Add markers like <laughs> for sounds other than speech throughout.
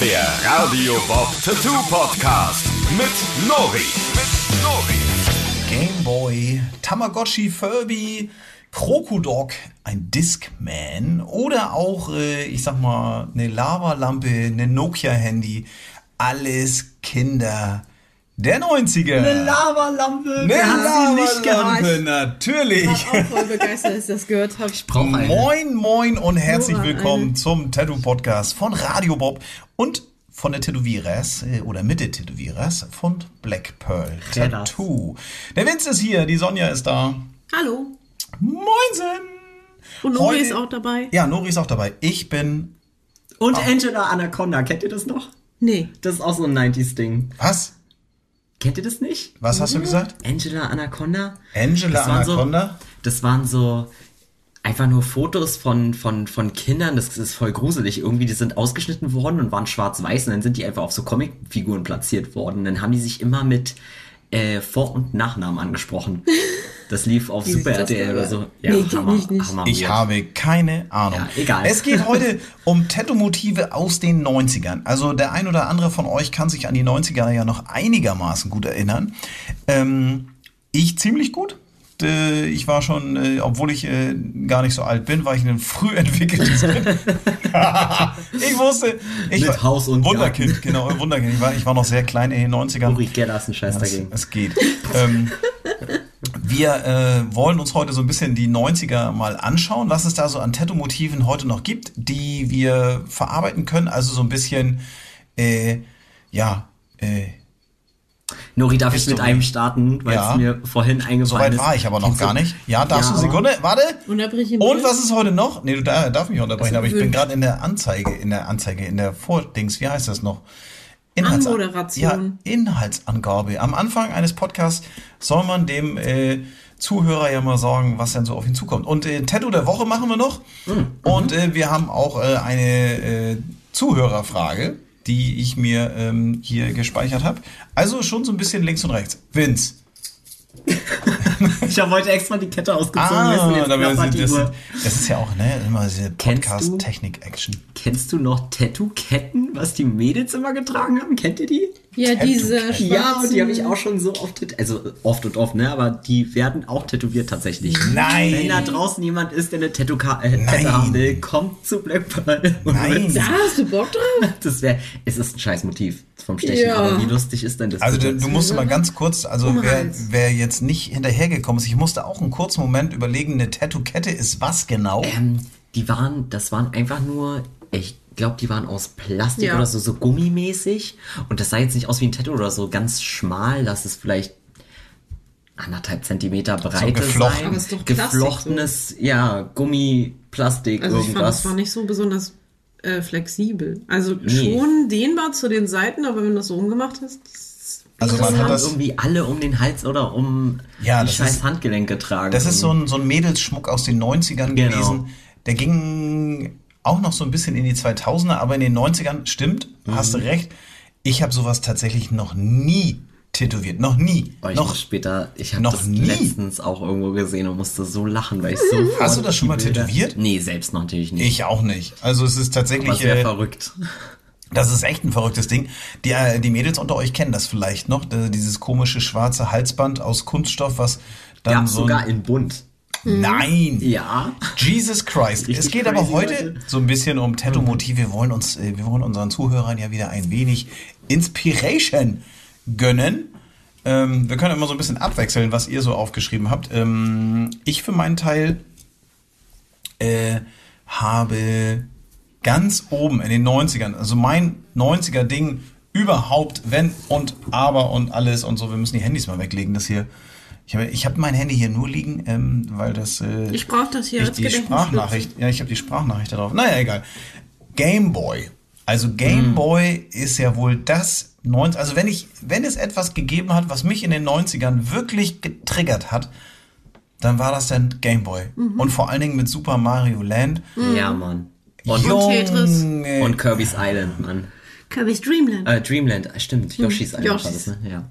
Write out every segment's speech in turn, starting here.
Der Radio Bob Tattoo Podcast mit Nori. Mit Nori. Gameboy, Tamagotchi, Furby, Krokodok, ein Discman oder auch, äh, ich sag mal, eine Lavalampe, eine Nokia-Handy. Alles Kinder der 90er. Eine Lavalampe. Eine Lavalampe, natürlich. Ich war auch voll begeistert, als ich das gehört habe. Brauch eine. Moin, moin und herzlich Nora, willkommen eine. zum Tattoo-Podcast von Radio Bob und von der Tätowierers äh, oder mit der Tätowierers von Black Pearl? Tattoo. Der Vince ist hier, die Sonja ist da. Hallo. Moinsen! Und Nori Heute- ist auch dabei? Ja, Nori ist auch dabei. Ich bin. Und Angela Anaconda, kennt ihr das noch? Nee. Das ist auch so ein 90s-Ding. Was? Kennt ihr das nicht? Was hast du gesagt? Angela Anaconda? Angela Das waren so- Anaconda? Das waren so einfach nur Fotos von, von, von Kindern, das ist voll gruselig. Irgendwie, die sind ausgeschnitten worden und waren schwarz-weiß und dann sind die einfach auf so Comicfiguren platziert worden. Dann haben die sich immer mit äh, Vor- und Nachnamen angesprochen. <laughs> Das lief auf Super RTL oder so. Ja, Nee, Hammer, ich nicht. Hammer Ich habe keine Ahnung. Ja, egal. Es geht <laughs> heute um Tattoo-Motive aus den 90ern. Also der ein oder andere von euch kann sich an die 90er ja noch einigermaßen gut erinnern. Ähm, ich ziemlich gut. Äh, Ich war schon, äh, obwohl ich äh, gar nicht so alt bin, war ich ein früh entwickeltes <laughs> Kind. ich wusste, ich Mit war Haus und Wunderkind, genau, Wunderkind. Ich war, ich war noch sehr klein in den 90ern. Uri Geller ist ein Scheiß Es, dagegen. es geht. ähm, wir äh, wollen uns heute so ein bisschen die 90er mal anschauen, was es da so an Tattoo-Motiven heute noch gibt, die wir verarbeiten können. Also so ein bisschen, äh, ja, äh, Nori, darf ich Bist mit du- einem starten, weil Ja. es mir vorhin eingefallen soweit ist. war ich aber noch Kennst gar nicht. Ja, darfst Ja, du Sekunde? Warte. Unterbrich ihn Und was ist heute noch? Nee, du da- darf mich unterbrechen, Also aber ich bin gerade in der Anzeige, in der Anzeige, in der Vordings, wie heißt das noch? Inhalts- Anmoderation. Ja, Inhaltsangabe. Am Anfang eines Podcasts soll man dem äh, Zuhörer ja mal sagen, was denn so auf ihn zukommt. Und äh, Tattoo der Woche machen wir noch. Und äh, wir haben auch äh, eine äh, Zuhörerfrage, die ich mir ähm, hier gespeichert habe. Also schon so ein bisschen links und rechts. Vince. <laughs> Ich habe heute extra die Kette ausgezogen. Ah, da das, das ist ja auch ne, immer diese Kennst? Podcast-Technik-Action. Kennst du noch Tattoo-Ketten, was die Mädels immer getragen haben? Kennt ihr die? Ja, diese schwarzen... Ja, und die habe ich auch schon so oft, tät- also oft und oft, ne? Aber die werden auch tätowiert tatsächlich. Nein. Wenn da draußen jemand ist, der eine Tattoo äh, haben will, kommt zu Black Pearl. Nein. Da hast du Bock drauf? <laughs> Das wäre, es ist ein scheiß Motiv vom Stechen, Ja. aber wie lustig ist denn das? Also du, du musst mal ganz kurz, also Um wer, wer jetzt nicht hinterhergekommen ist, ich musste auch einen kurzen Moment überlegen, eine Tattoo-Kette ist was genau? Ähm, die waren, das waren einfach nur, ich glaube, die waren aus Plastik Ja. oder so, so gummimäßig. Und das sah jetzt nicht aus wie ein Tattoo oder so ganz schmal, lass es vielleicht anderthalb Zentimeter Breite geflochten. sein. Geflochtenes, ja, Gummi, Plastik, Also ich fand, irgendwas. das war nicht so besonders äh, flexibel. Also Nee. schon dehnbar zu den Seiten, aber wenn du das so umgemacht hast... Also das man hat haben das, irgendwie alle um den Hals oder um Ja, die das scheiß ist- Handgelenk getragen. das ist so ein, so ein Mädelsschmuck aus den 90ern Genau. gewesen. Der ging auch noch so ein bisschen in die 2000er, aber in den 90ern, stimmt, hast Mhm. du recht. Ich habe sowas tatsächlich noch nie tätowiert. Noch nie. Oh, ich noch, später, ich habe das nie? letztens auch irgendwo gesehen und musste so lachen, weil ich so. Hast du das schon mal Bilder- tätowiert? Nee, selbst noch natürlich nicht. ich auch nicht. Also es ist Aber tatsächlich. sehr äh, verrückt. Das ist echt ein verrücktes Ding. Die, äh, die Mädels unter euch kennen das vielleicht noch. äh, Dieses komische schwarze Halsband aus Kunststoff, was dann Gab's so. sogar in bunt. Nein! Ja. Jesus Christ. Richtig es geht aber heute Leute. so ein bisschen um Tattoo-Motive. Wir wollen uns, äh, wir wollen unseren Zuhörern ja wieder ein wenig Inspiration gönnen. Ähm, wir können immer so ein bisschen abwechseln, was ihr so aufgeschrieben habt. Ähm, ich für meinen Teil äh, habe ganz oben in den 90ern, also mein 90er Ding überhaupt, wenn und aber und alles und so, wir müssen die Handys mal weglegen, das hier. Ich habe ich hab mein Handy hier nur liegen, ähm, weil das. Äh, Ich brauch das hier ich als die. Sprachnachricht. Ja, ich habe die Sprachnachricht da drauf. Naja, egal. Game Boy. Also Game Boy ist ja wohl das 90, also wenn ich, wenn es etwas gegeben hat, was mich in den 90ern wirklich getriggert hat, dann war das dann Game Boy. Und vor allen Dingen mit Super Mario Land. Ja, Mann. Und, Und Tetris. Junge. und Kirby's Island, Mann. Kirby's Dreamland. Äh, Dreamland, stimmt. Yoshi's Island war Yoshi's. das, ne? Ja.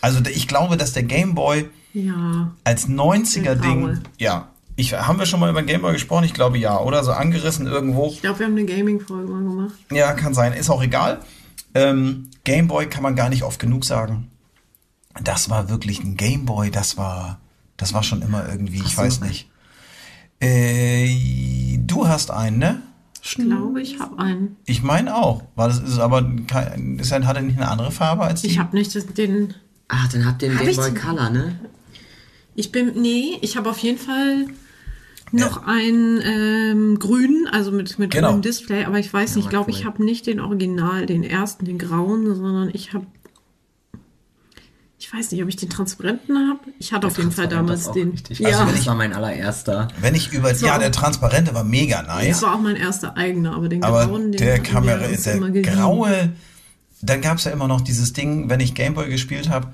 Also ich glaube, dass der Game Boy ja. als 90er Den Ding, Paul. ja, Ich, haben wir schon mal über den Gameboy gesprochen? Ich glaube ja, oder? So angerissen irgendwo. Ich glaube, wir haben eine Gaming-Folge mal gemacht. Ja, kann sein. Ist auch egal. Ähm, Gameboy kann man gar nicht oft genug sagen. Das war wirklich ein Gameboy. Das war, das war schon immer irgendwie, ich so. weiß nicht. Äh, du hast einen, ne? Ich glaube, ich habe einen. Ich meine auch. Weil das ist aber kein, ist ein, hat er nicht eine andere Farbe als die? Ich habe nicht das- den. Ach, dann habt ihr den Hab Game Boy Color, ne? Ich bin. Nee, ich habe auf jeden Fall noch einen ähm, grünen, also mit, mit Genau. grünem Display, aber ich weiß nicht, ich glaube, ich habe nicht den Original, den ersten, den grauen, sondern ich habe. Ich weiß nicht, ob ich den transparenten habe. Ich hatte auf jeden Fall damals das den. Richtig. Ja, Also, das war mein allererster. Wenn ich über, war ja, der transparente war mega das nice. war auch mein erster eigener, aber den Aber grauen, den der Kamera, der graue, dann gab's ja immer noch dieses Ding, wenn ich Gameboy gespielt habe,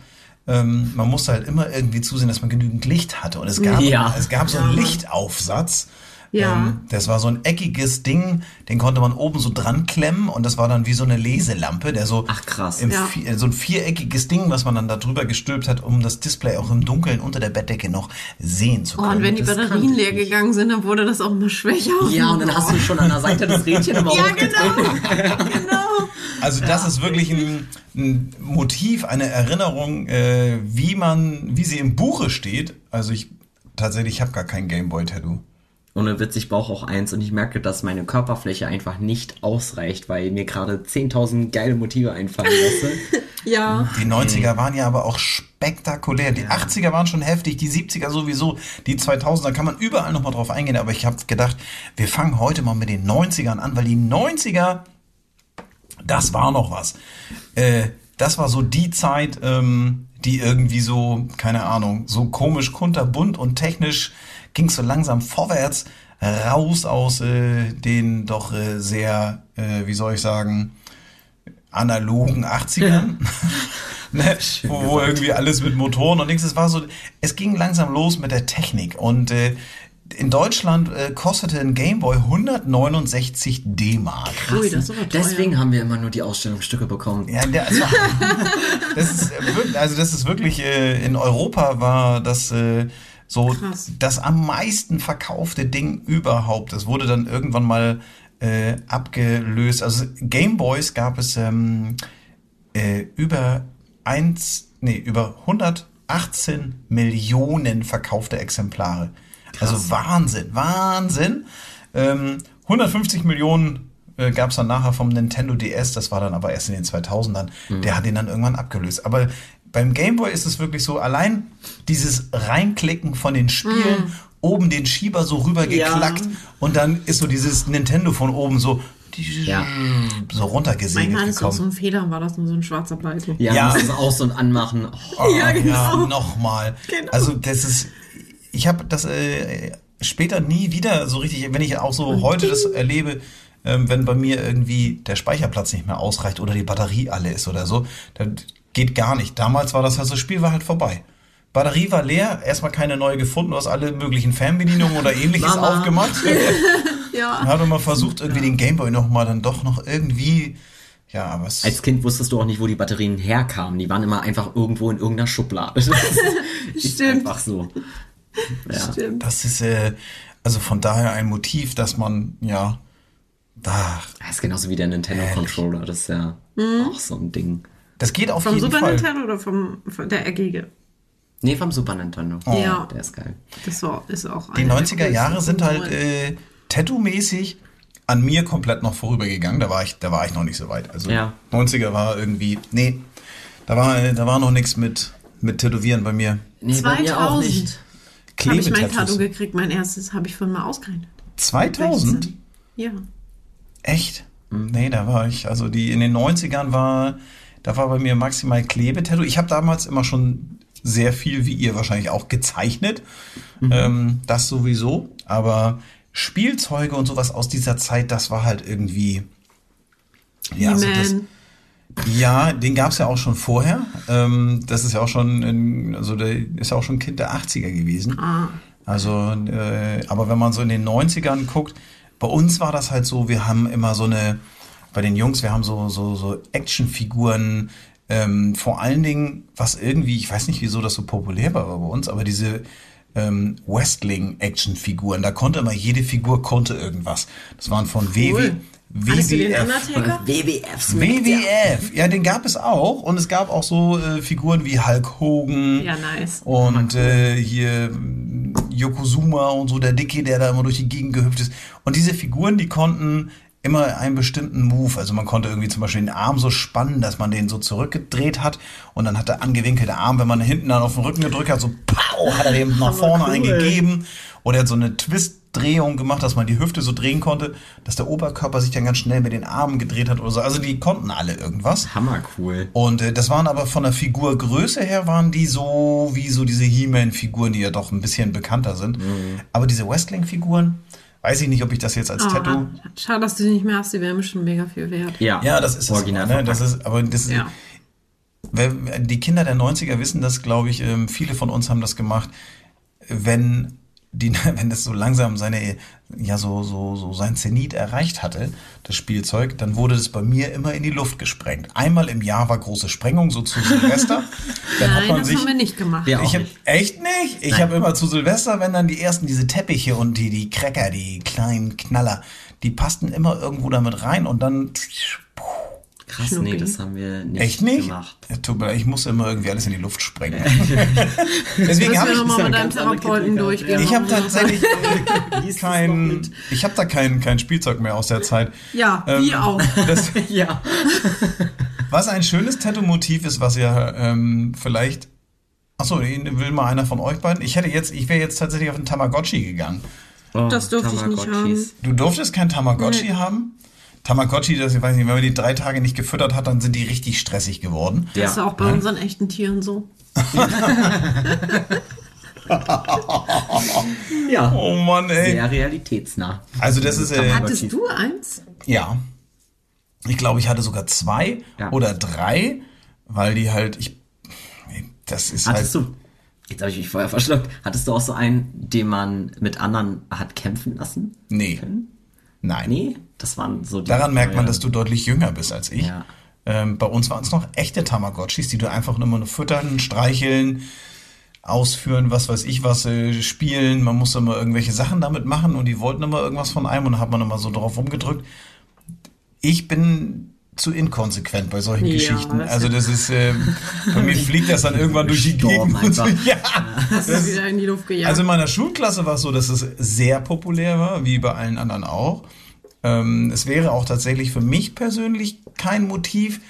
ähm, man musste halt immer irgendwie zusehen, dass man genügend Licht hatte. Und es gab, Ja. es gab so einen Lichtaufsatz. Ja. Ähm, das war so ein eckiges Ding, den konnte man oben so dran klemmen und das war dann wie so eine Leselampe, der so Ach, krass. im Ja. Vi- so ein viereckiges Ding, was man dann da drüber gestülpt hat, um das Display auch im Dunkeln unter der Bettdecke noch sehen zu Oh, können. und wenn die das Batterien leer gegangen sind, dann wurde das auch immer schwächer. Ja, und dann hast du schon an der Seite das Rädchen immer Ja, genau. <laughs> genau. Also das ist wirklich ein, ein Motiv, eine Erinnerung, äh, wie man, wie sie im Buche steht. Also ich tatsächlich, ich habe gar kein Gameboy-Tattoo. Ohne Witz, ich brauche auch eins und ich merke, dass meine Körperfläche einfach nicht ausreicht, weil mir gerade 10.000 geile Motive einfallen lasse. <laughs> Ja. Die 90er waren ja aber auch spektakulär. Die 80er waren schon heftig, die 70er sowieso, die 2000er kann man überall nochmal drauf eingehen. Aber ich habe gedacht, wir fangen heute mal mit den 90ern an, weil die 90er, das war noch was. Äh, das war so die Zeit, ähm, die irgendwie so, keine Ahnung, so komisch kunterbunt und technisch ging so langsam vorwärts raus aus äh, den doch äh, sehr, äh, wie soll ich sagen, analogen 80ern. <laughs> ne? wo, wo irgendwie alles mit Motoren und nichts. Es war so, es ging langsam los mit der Technik und äh, in Deutschland äh, kostete ein Gameboy 169 D-Mark. Ui, das ist aber teuer. Deswegen haben wir immer nur die Ausstellungsstücke bekommen. Ja, der, also, <laughs> das ist äh, wirklich, also das ist wirklich äh, in Europa war das äh, so Krass. das am meisten verkaufte Ding überhaupt. Das wurde dann irgendwann mal äh, abgelöst. Also Gameboys gab es ähm, äh, über eins, nee, über 118 Millionen verkaufte Exemplare. Also Wahnsinn, Wahnsinn. Ähm, 150 Millionen äh, gab es dann nachher vom Nintendo DS, das war dann aber erst in den 2000ern. Der hat ihn dann irgendwann abgelöst. Aber beim Game Boy ist es wirklich so, allein dieses Reinklicken von den Spielen, oben den Schieber so rübergeklackt und dann ist so dieses Nintendo von oben so, Ja. so runtergesegelt Manchmal ist auch so gekommen. ein Fehler, war das nur so ein schwarzer Balken. Ja, Ja. ja. das Aus- und Anmachen. Oh, Oh, Ja, genau. ja, nochmal. Genau. Also das ist, ich habe das äh, später nie wieder so richtig, wenn ich auch so heute das erlebe, ähm, wenn bei mir irgendwie der Speicherplatz nicht mehr ausreicht oder die Batterie alle ist oder so, dann geht gar nicht. Damals war das, also das Spiel war halt vorbei. Batterie war leer, erstmal keine neue gefunden, du hast alle möglichen Fernbedienungen oder ähnliches Mama. aufgemacht. <laughs> Ja. Dann hat man versucht, irgendwie den Gameboy nochmal dann doch noch irgendwie, ja, aber es... Als Kind wusstest du auch nicht, wo die Batterien herkamen. Die waren immer einfach irgendwo in irgendeiner Schublade. Das ist <laughs> Stimmt. einfach so. Ja. Stimmt. Das ist äh, also von daher ein Motiv, dass man ja da Das ist genauso wie der Nintendo Controller. Das ist ja auch so ein Ding. Das geht auf Vom jeden Super Fall. Nintendo oder vom, von der eckige? Nee, vom Super Nintendo. Ja. Der ist geil. Das war, ist auch Die einer der 90er Jahre sind halt äh, Tattoo-mäßig an mir komplett noch vorübergegangen. Da war ich, da war ich noch nicht so weit. Also Ja. 90er war irgendwie, nee, da war, da war noch nichts mit mit Tätowieren bei mir. Nee, bei mir auch 2000 nicht. habe ich mein Tattoo gekriegt. Mein erstes habe ich von mal ausgerechnet. 2000? 16. Ja. Echt? Nee, da war ich, also die in den 90ern war, da war bei mir maximal Klebetattoo. Ich habe damals immer schon sehr viel, wie ihr wahrscheinlich auch, gezeichnet. Ähm, das sowieso. Aber Spielzeuge und sowas aus dieser Zeit, das war halt irgendwie. Ja, also das, ja, den gab's ja auch schon vorher. Ähm, das ist ja auch schon, in, also der ist ja auch schon Kind der 80er gewesen. Ah. Also, äh, aber wenn man so in den 90ern guckt, bei uns war das halt so, wir haben immer so eine, bei den Jungs, wir haben so, so, so Actionfiguren, ähm, vor allen Dingen, was irgendwie, ich weiß nicht, wieso das so populär war bei uns, aber diese ähm, Wrestling-Action-Figuren. Da konnte immer, jede Figur konnte irgendwas. Das waren von Cool. WW, WWF. WWF, ja, den gab es auch. Und es gab auch so äh, Figuren wie Hulk Hogan. Ja, nice. Und äh, hier Yokozuna und so, der Dicke, der da immer durch die Gegend gehüpft ist. Und diese Figuren, die konnten immer einen bestimmten Move. Also man konnte irgendwie zum Beispiel den Arm so spannen, dass man den so zurückgedreht hat. Und dann hat der angewinkelte Arm, wenn man hinten dann auf den Rücken gedrückt hat, so pow, hat er den nach <laughs> vorne cool. eingegeben. Oder er hat so eine Twist-Drehung gemacht, dass man die Hüfte so drehen konnte, dass der Oberkörper sich dann ganz schnell mit den Armen gedreht hat oder so. Also die konnten alle irgendwas. Hammer cool. Und äh, das waren aber von der Figurgröße her waren die so wie so diese He-Man-Figuren, die ja doch ein bisschen bekannter sind. Aber diese Wrestling-Figuren, weiß ich nicht, ob ich das jetzt als Oh, Tattoo. schade, dass du die nicht mehr hast, die wären mir schon mega viel wert. Ja, Ja, das ist original. es. aber, Ne? Das ist, aber das ist, Ja. Die Kinder der 90er wissen das, glaube ich, ähm, viele von uns haben das gemacht, wenn die, <laughs> wenn das so langsam seine, ja, so, so, so sein Zenit erreicht hatte, das Spielzeug, dann wurde das bei mir immer in die Luft gesprengt. Einmal im Jahr war große Sprengung, so zu Silvester. <laughs> Dann hat Nein, man das sich, haben wir nicht gemacht. Ich hab, nicht. echt nicht? Ich habe immer zu Silvester, wenn dann die ersten diese Teppiche und die, die Cracker, die kleinen Knaller, die passten immer irgendwo damit rein und dann, Krass, Schnucki. nee, das haben wir nicht, echt nicht? gemacht. Ja, tut mir leid, ich musste immer irgendwie alles in die Luft sprengen. <laughs> Deswegen habe ich, nochmal mit deinem Therapeuten durchgehen. ich habe tatsächlich <laughs> kein, ich habe da kein, kein Spielzeug mehr aus der Zeit. Ja, Ähm, wie auch. <laughs> Das, Ja. was ein schönes Tattoo-Motiv ist, was ja ähm, vielleicht, achso, will mal einer von euch beiden? Ich hätte jetzt, ich wäre jetzt tatsächlich auf den Tamagotchi gegangen. Oh, Das durfte ich nicht Tamagotchis. Du durftest kein Tamagotchi Nee. haben? Tamagotchi, das, ich weiß nicht, wenn man die drei Tage nicht gefüttert hat, dann sind die richtig stressig geworden. Ja. Das ist auch bei unseren echten Tieren so. <laughs> Ja. Oh Mann, ey. Sehr realitätsnah. Also das ist, äh, Hattest du eins? ja. Ich glaube, ich hatte sogar zwei Ja. oder drei, weil die halt, ich, das ist Hattest halt, du, jetzt habe ich mich vorher verschluckt, hattest du auch so einen, den man mit anderen hat kämpfen lassen? nee, können? nein. Nee, das waren so die Daran merkt man, dass du deutlich jünger bist als ich. Ja. Ähm, bei uns waren es noch echte Tamagotchis, die du einfach nur nur füttern, streicheln, ausführen, was weiß ich was, äh, spielen. Man musste immer irgendwelche Sachen damit machen und die wollten immer irgendwas von einem und dann hat man immer so drauf rumgedrückt. Ich bin zu inkonsequent bei solchen Ja, Geschichten. das Also ist- das ist, äh, <laughs> bei mir fliegt das dann irgendwann durch die Gegend. Und <laughs> so. Ja. Hast du wieder in die Luft gejagt? Also in meiner Schulklasse war es so, dass es sehr populär war, wie bei allen anderen auch. Ähm, es wäre auch tatsächlich für mich persönlich kein Motiv,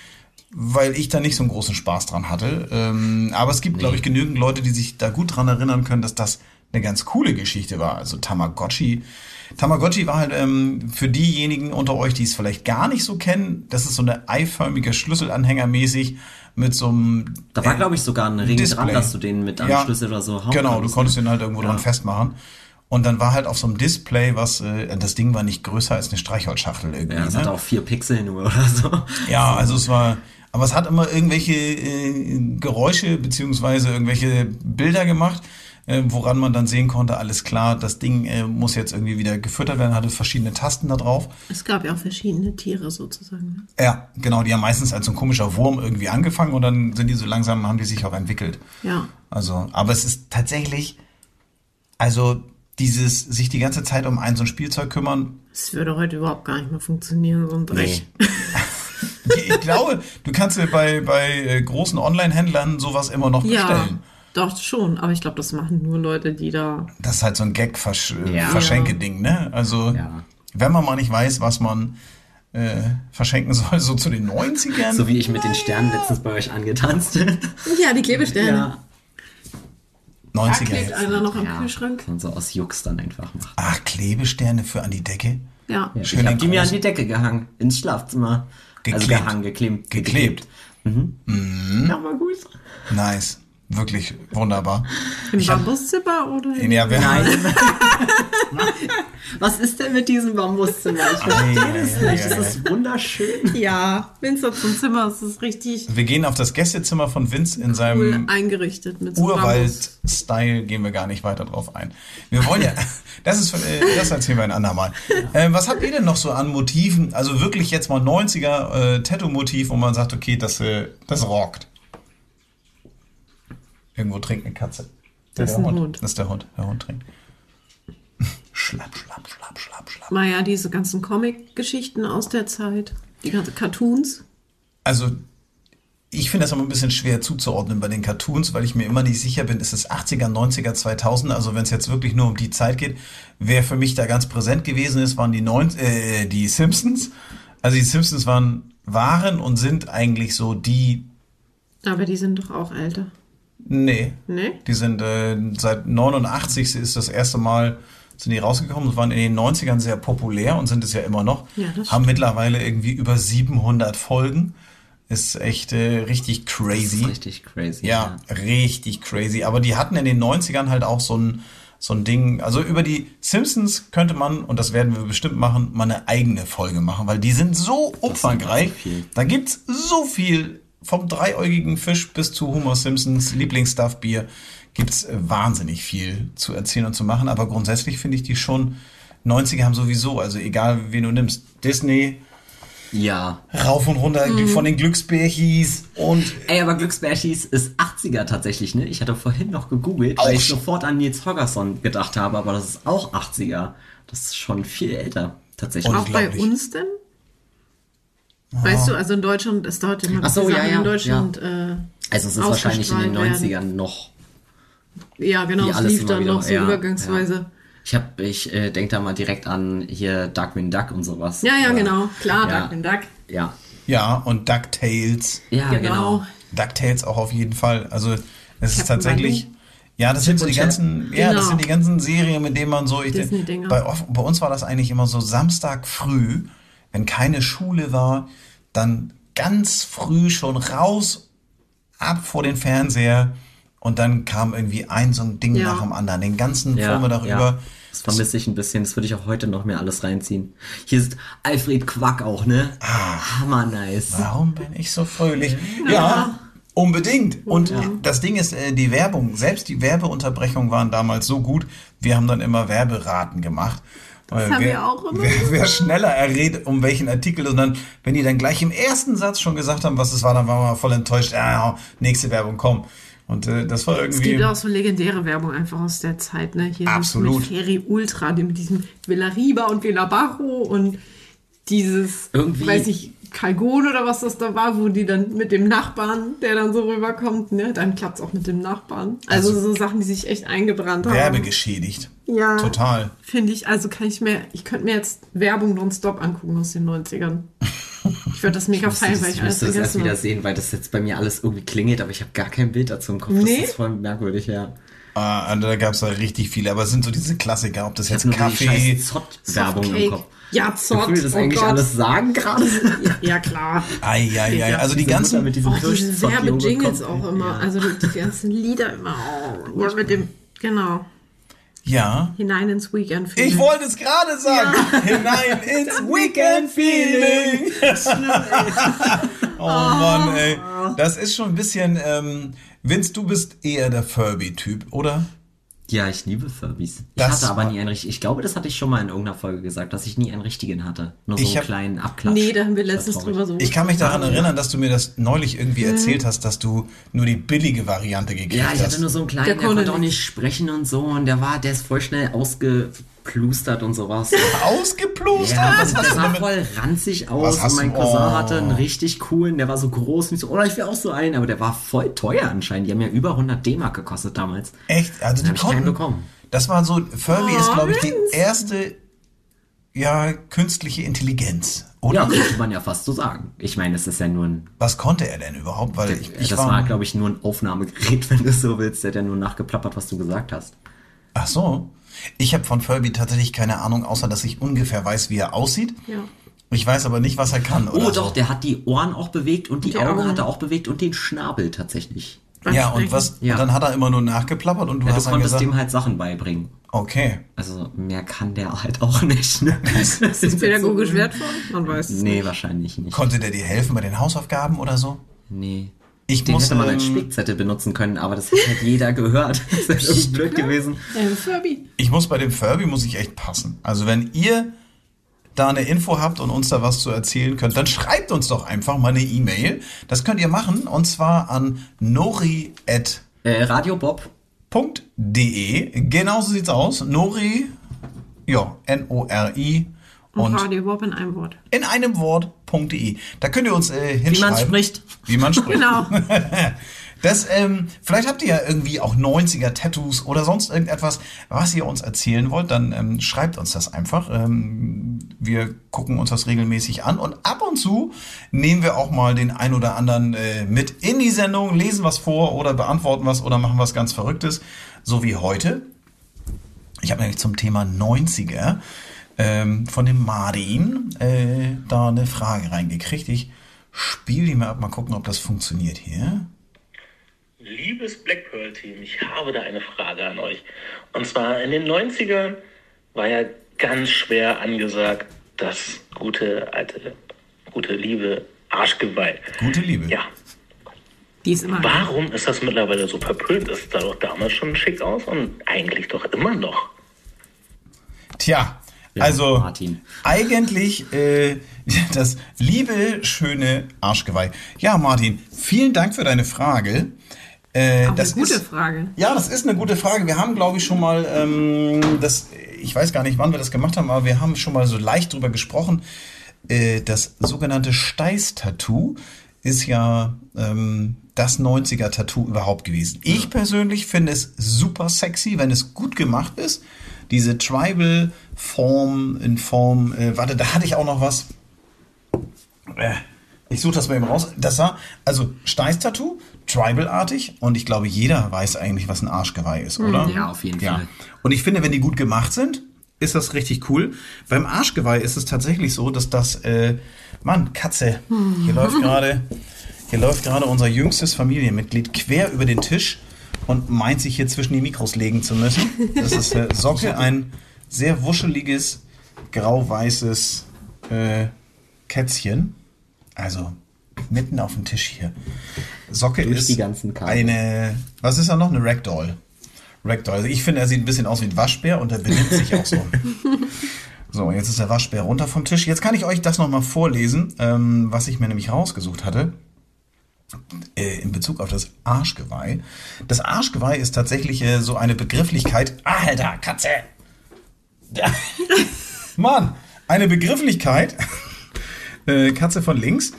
weil ich da nicht so einen großen Spaß dran hatte. Ähm, aber es gibt, glaube ich, genügend Leute, die sich da gut dran erinnern können, dass das eine ganz coole Geschichte war. Also Tamagotchi. Tamagotchi war halt ähm, für diejenigen unter euch, die es vielleicht gar nicht so kennen, das ist so eine eiförmige Schlüsselanhänger mäßig mit so einem Da war, glaube ich, sogar ein Ring Display. dran, dass du den mit einem Ja, Schlüssel oder so hauen Genau, du konntest, konntest ne? den halt irgendwo dran Ja. festmachen. Und dann war halt auf so einem Display, was, äh, das Ding war nicht größer als eine Streichholzschachtel irgendwie. Ja, das ne? hat auch vier Pixel nur oder so. Ja, also es war, aber es hat immer irgendwelche äh, Geräusche beziehungsweise irgendwelche Bilder gemacht, äh, woran man dann sehen konnte, alles klar, das Ding äh, muss jetzt irgendwie wieder gefüttert werden, hatte verschiedene Tasten da drauf. es gab ja auch verschiedene Tiere sozusagen. Ne? Ja, genau, die haben meistens als so ein komischer Wurm irgendwie angefangen und dann sind die so langsam, haben die sich auch entwickelt. Ja. Also, aber es ist tatsächlich, also dieses sich die ganze Zeit um ein so ein Spielzeug kümmern, Es würde heute überhaupt gar nicht mehr funktionieren, so ein Dreck. <laughs> ich, ich glaube, du kannst dir bei, bei äh, großen Online-Händlern sowas immer noch Ja, bestellen. doch schon. Aber ich glaube, das machen nur Leute, die da. Das ist halt so ein Ja. Gag-Verschenke-Ding, ne? Also, Ja. wenn man mal nicht weiß, was man äh, verschenken soll, so zu den 90ern. So wie ich mit den Sternen letztens bei euch angetanzt. Ja, die Klebesterne. ja. Da 90er klebt jetzt. einer noch am ja. Kühlschrank. Und so aus Jux dann einfach machen. Ach, Klebesterne für an die Decke? Ja. Ja, Schön ich habe die mir an die Decke gehangen, ins Schlafzimmer. Also Geklebt. gehangen, geklebt. Geklebt. Mhm. Ja, war gut. Nice. Wirklich wunderbar. <laughs> Im Ich hab- Bambuszimmer oder? in- Ja, wenn, Nein. <laughs> <laughs> Was ist denn mit diesem Bambuszimmer? Ich verstehe das Ei, ei, nicht. ei, Das ist wunderschön. Ja, Vince hat so ein Zimmer, es ist richtig Wir gehen auf das Gästezimmer von Vince in cool seinem eingerichtet mit so. Urwald-Style gehen wir gar nicht weiter drauf ein. Wir wollen ja, das ist, äh, das erzählen wir ein andermal. Äh, was habt ihr denn noch so an Motiven? Also wirklich jetzt mal 90er äh, Tattoo-Motiv, wo man sagt, okay, das, äh, das rockt. Irgendwo trinkt eine Katze. Das ist der Hund. Hund. Das ist der Hund. Der Hund trinkt. <laughs> schlapp, schlapp, schlapp, schlapp, schlapp. Naja, diese ganzen Comic-Geschichten aus der Zeit, die ganzen Cartoons. Also, ich finde das immer ein bisschen schwer zuzuordnen bei den Cartoons, weil ich mir immer nicht sicher bin, ist es 80er, 90er, 2000? Also, wenn es jetzt wirklich nur um die Zeit geht, wer für mich da ganz präsent gewesen ist, waren die, neun, äh, die Simpsons. Also, die Simpsons waren, waren und sind eigentlich so die, Aber die sind doch auch älter. Nee, Ne? Die sind äh, seit 89 ist das erste Mal sind die rausgekommen und waren in den 90ern sehr populär und sind es ja immer noch. Ja, das haben stimmt. mittlerweile irgendwie über 700 Folgen. Ist echt äh, richtig Das crazy. ist richtig crazy. Ja, richtig crazy. Aber die hatten in den 90ern halt auch so ein, so ein Ding. Also über die Simpsons könnte man, und das werden wir bestimmt machen, mal eine eigene Folge machen, weil die sind so umfangreich. so viel. Da gibt's so viel. Vom dreiäugigen Fisch bis zu Homer Simpsons Lieblingsstuffbier gibt's äh, wahnsinnig viel zu erzählen und zu machen. Aber grundsätzlich finde ich die schon, 90er haben sowieso, also egal wen du nimmst, Disney, Ja. rauf und runter Mhm. von den Glücksbärchis und Ey, aber Glücksbärchis ist 80er tatsächlich, ne? Ich hatte vorhin noch gegoogelt, weil ich sofort an Nils Holgersson gedacht habe, aber das ist auch 80er. Das ist schon viel älter, tatsächlich. Und- Auch bei uns denn? Weißt du, also in Deutschland, es dauert immer, Ach so, ja, ja, in Deutschland. Äh, also es ist wahrscheinlich in den ausgestrahlt 90ern noch. ja, genau, es lief dann noch so ja, übergangsweise. Ich hab, ich äh, denke da mal direkt an hier Darkwing Duck und sowas. Ja, ja, genau. Klar, Ja. Darkwing Duck. Ja. ja, und DuckTales. Ja, Genau. genau. DuckTales auch auf jeden Fall. Also es ist tatsächlich. Ja, das sind so die ganzen, ja, das Genau. sind die ganzen Serien, mit denen man so. Ich, bei, bei uns war das eigentlich immer so Samstag früh, wenn keine Schule war, dann ganz früh schon raus, ab vor den Fernseher und dann kam irgendwie ein so ein Ding Ja. nach dem anderen, den ganzen Ja, Vormittag ja. über. Das vermisse ich ein bisschen. Das würde ich auch heute noch mehr alles reinziehen. Hier ist Alfred Quack auch, ne? Ah. Hammer nice. Warum bin ich so fröhlich? Ja, unbedingt. Und das Ding ist, äh, die Werbung, selbst die Werbeunterbrechungen waren damals so gut, wir haben dann immer Werberaten gemacht. Das haben wer, wir auch immer Wer, wer schneller errät, um welchen Artikel und dann, wenn die dann gleich im ersten Satz schon gesagt haben, was es war, dann waren wir voll enttäuscht. Ah, nächste Werbung, komm. Und äh, das war Es irgendwie. gibt auch so legendäre Werbung einfach aus der Zeit, ne? Hier Absolut. mit Ferry Ultra, die mit diesem Villa Riba und Villa Barro und dieses, Irgendwie- weiß ich, Kalgon oder was das da war, wo die dann mit dem Nachbarn, der dann so rüberkommt, ne? Dann klappt's auch mit dem Nachbarn. Also, Also- so Sachen, die sich echt eingebrannt haben. Werbegeschädigt. Ja. Total. Finde ich, also kann ich mir, ich könnte mir jetzt Werbung nonstop angucken aus den 90ern. Ich würde das mega feiern, weil ich ich alles müsste das erst wieder sehen, weil das jetzt bei mir alles irgendwie klingelt, aber ich habe gar kein Bild dazu im Kopf. Nee? Das ist voll merkwürdig, ja. Ah, da gab es da richtig viele, aber es sind so diese Klassiker, ob das Ich jetzt Kaffee. Zott-Werbung im. Kopf. Ja, Zott. Können wir das oh eigentlich Gott. alles sagen gerade? Ja, klar. Eieiei, also die Diese Mutter ganzen. mit diesem Oh, diese Werbejingles kommt. auch immer. Ja. Also die, die ganzen Lieder immer. Oh, ja, mit dem, genau. Ja. Hinein ins Weekend. Ich wollte es gerade sagen. Hinein ins Weekend Feeling. <laughs> oh Mann, ey. Das ist schon ein bisschen. Ähm, Vince, du bist eher der Furby-Typ, oder? Ja, ich liebe Furbies. Ich Das hatte aber nie einen richtigen. Ich glaube, das hatte ich schon mal in irgendeiner Folge gesagt, dass ich nie einen richtigen hatte. Nur so Ich einen hab- kleinen Abklatsch. Nee, da haben wir letztens drüber so. Ich kann mich daran erinnern, dass du mir das neulich irgendwie Mhm. erzählt hast, dass du nur die billige Variante gekriegt Ja, ich hast. hatte nur so einen kleinen, Der der, konnte auch nicht. sprechen und so. Und der war, der ist voll schnell ausgeplustert und sowas. Ausgeplustert? Ja, Was du sah voll ranzig aus. Und mein Cousin oh. hatte einen richtig coolen, der war so groß. Und ich so, oh, ich will auch so einen. Aber der war voll teuer anscheinend. Die haben ja über 100 D-Mark gekostet damals. Echt? Also die ich keinen konnten. bekommen. Das war so. Furby Oh, ist, glaube ich, die erste ja, künstliche Intelligenz, oder? Ja, könnte man ja fast so sagen. Ich meine, es ist ja nur ein Was konnte er denn überhaupt? Weil ich, ich das war, glaube ich, nur ein Aufnahmegerät, <laughs> wenn du so willst. Der ja nur nachgeplappert, was du gesagt hast. Ach so. Ich habe von Furby tatsächlich keine Ahnung, außer dass ich ungefähr weiß, wie er aussieht. Ja. Ich weiß aber nicht, was er kann. Oh doch, so. der hat die Ohren auch bewegt und die, die Augen, Augen. hat er auch bewegt und den Schnabel tatsächlich. Beim Ja, und was? Ja. Und dann hat er immer nur nachgeplappert und du Ja, du hast dann konntest gesagt, dem halt Sachen beibringen. okay. Also mehr kann der halt auch nicht. Ne? <laughs> Das Ist es pädagogisch wertvoll? Man weiß es Nee, nicht. wahrscheinlich nicht. Konnte der dir helfen bei den Hausaufgaben oder so? Nee. Ich Den muss, hätte man als Spickzettel benutzen können, aber das hat halt jeder gehört. <laughs> Das wäre irgendwie blöd gewesen. Furby. Ich muss bei dem Furby muss ich echt passen. Also wenn ihr da eine Info habt und uns da was zu erzählen könnt, dann schreibt uns doch einfach mal eine E-Mail. Das könnt ihr machen und zwar an nori@ Äh, Radio Bob Genauso sieht's aus. Nori, ja, N-O-R-I Und, und Radio Bob in einem Wort. in einem Wort.de. Da könnt ihr uns äh, hinschreiben. man spricht. Wie man spricht. Genau. <laughs> Das, ähm, vielleicht habt ihr ja irgendwie auch 90er Tattoos oder sonst irgendetwas, was ihr uns erzählen wollt, dann ähm, schreibt uns das einfach. Ähm, wir gucken uns das regelmäßig an und ab und zu nehmen wir auch mal den ein oder anderen äh, mit in die Sendung, lesen was vor oder beantworten was oder machen was ganz Verrücktes, so wie heute. Ich habe nämlich zum Thema 90er ähm, von dem Martin äh, da eine Frage reingekriegt. Ich spiele die mal ab, mal gucken, ob das funktioniert hier. Liebes Black Pearl Team, ich habe da eine Frage an euch. Und zwar in den 90ern war ja ganz schwer angesagt, das gute, alte, gute Liebe Arschgeweih. Gute Liebe. Ja, Die ist immer. warum ist das mittlerweile so verpönt? Das sah doch damals schon schick aus und eigentlich doch immer noch. Tja, Ja, also Martin. eigentlich äh, <laughs> das liebe, schöne Arschgeweih. Ja, Martin, vielen Dank für deine Frage. Äh, das eine gute ist, Frage. Ja, das ist eine gute Frage. Wir haben, glaube ich, schon mal, ähm, das, ich weiß gar nicht, wann wir das gemacht haben, aber wir haben schon mal so leicht drüber gesprochen. Äh, das sogenannte Steiß-Tattoo ist ja ähm, das 90er-Tattoo überhaupt gewesen. Ich persönlich finde es super sexy, wenn es gut gemacht ist. Diese Tribal-Form in Form, äh, warte, da hatte ich auch noch was. Äh, ich suche das mal eben raus. Das war, also Steiß-Tattoo, Tribal-artig und ich glaube, jeder weiß eigentlich, was ein Arschgeweih ist, oder? Ja, auf jeden Fall. Und ich finde, wenn die gut gemacht sind, ist das richtig cool. Beim Arschgeweih ist es tatsächlich so, dass das, äh, Mann, Katze, hier läuft <laughs> gerade, hier läuft gerade unser jüngstes Familienmitglied quer über den Tisch und meint sich hier zwischen die Mikros legen zu müssen. Das ist äh, Socke, <laughs> ein sehr wuscheliges, grau-weißes äh, Kätzchen. Also mitten auf dem Tisch hier. Socke Durch ist die ganzen Kabel. eine, was ist er noch? Eine Ragdoll. Ragdoll. Also ich finde, er sieht ein bisschen aus wie ein Waschbär und er benimmt sich auch so. <laughs> So, jetzt ist der Waschbär runter vom Tisch. Jetzt kann ich euch das nochmal vorlesen, ähm, was ich mir nämlich rausgesucht hatte in Bezug auf das Arschgeweih. Das Arschgeweih ist tatsächlich äh, so eine Begrifflichkeit. Alter, Katze! <laughs> Mann, eine Begrifflichkeit, <laughs> äh, Katze von links,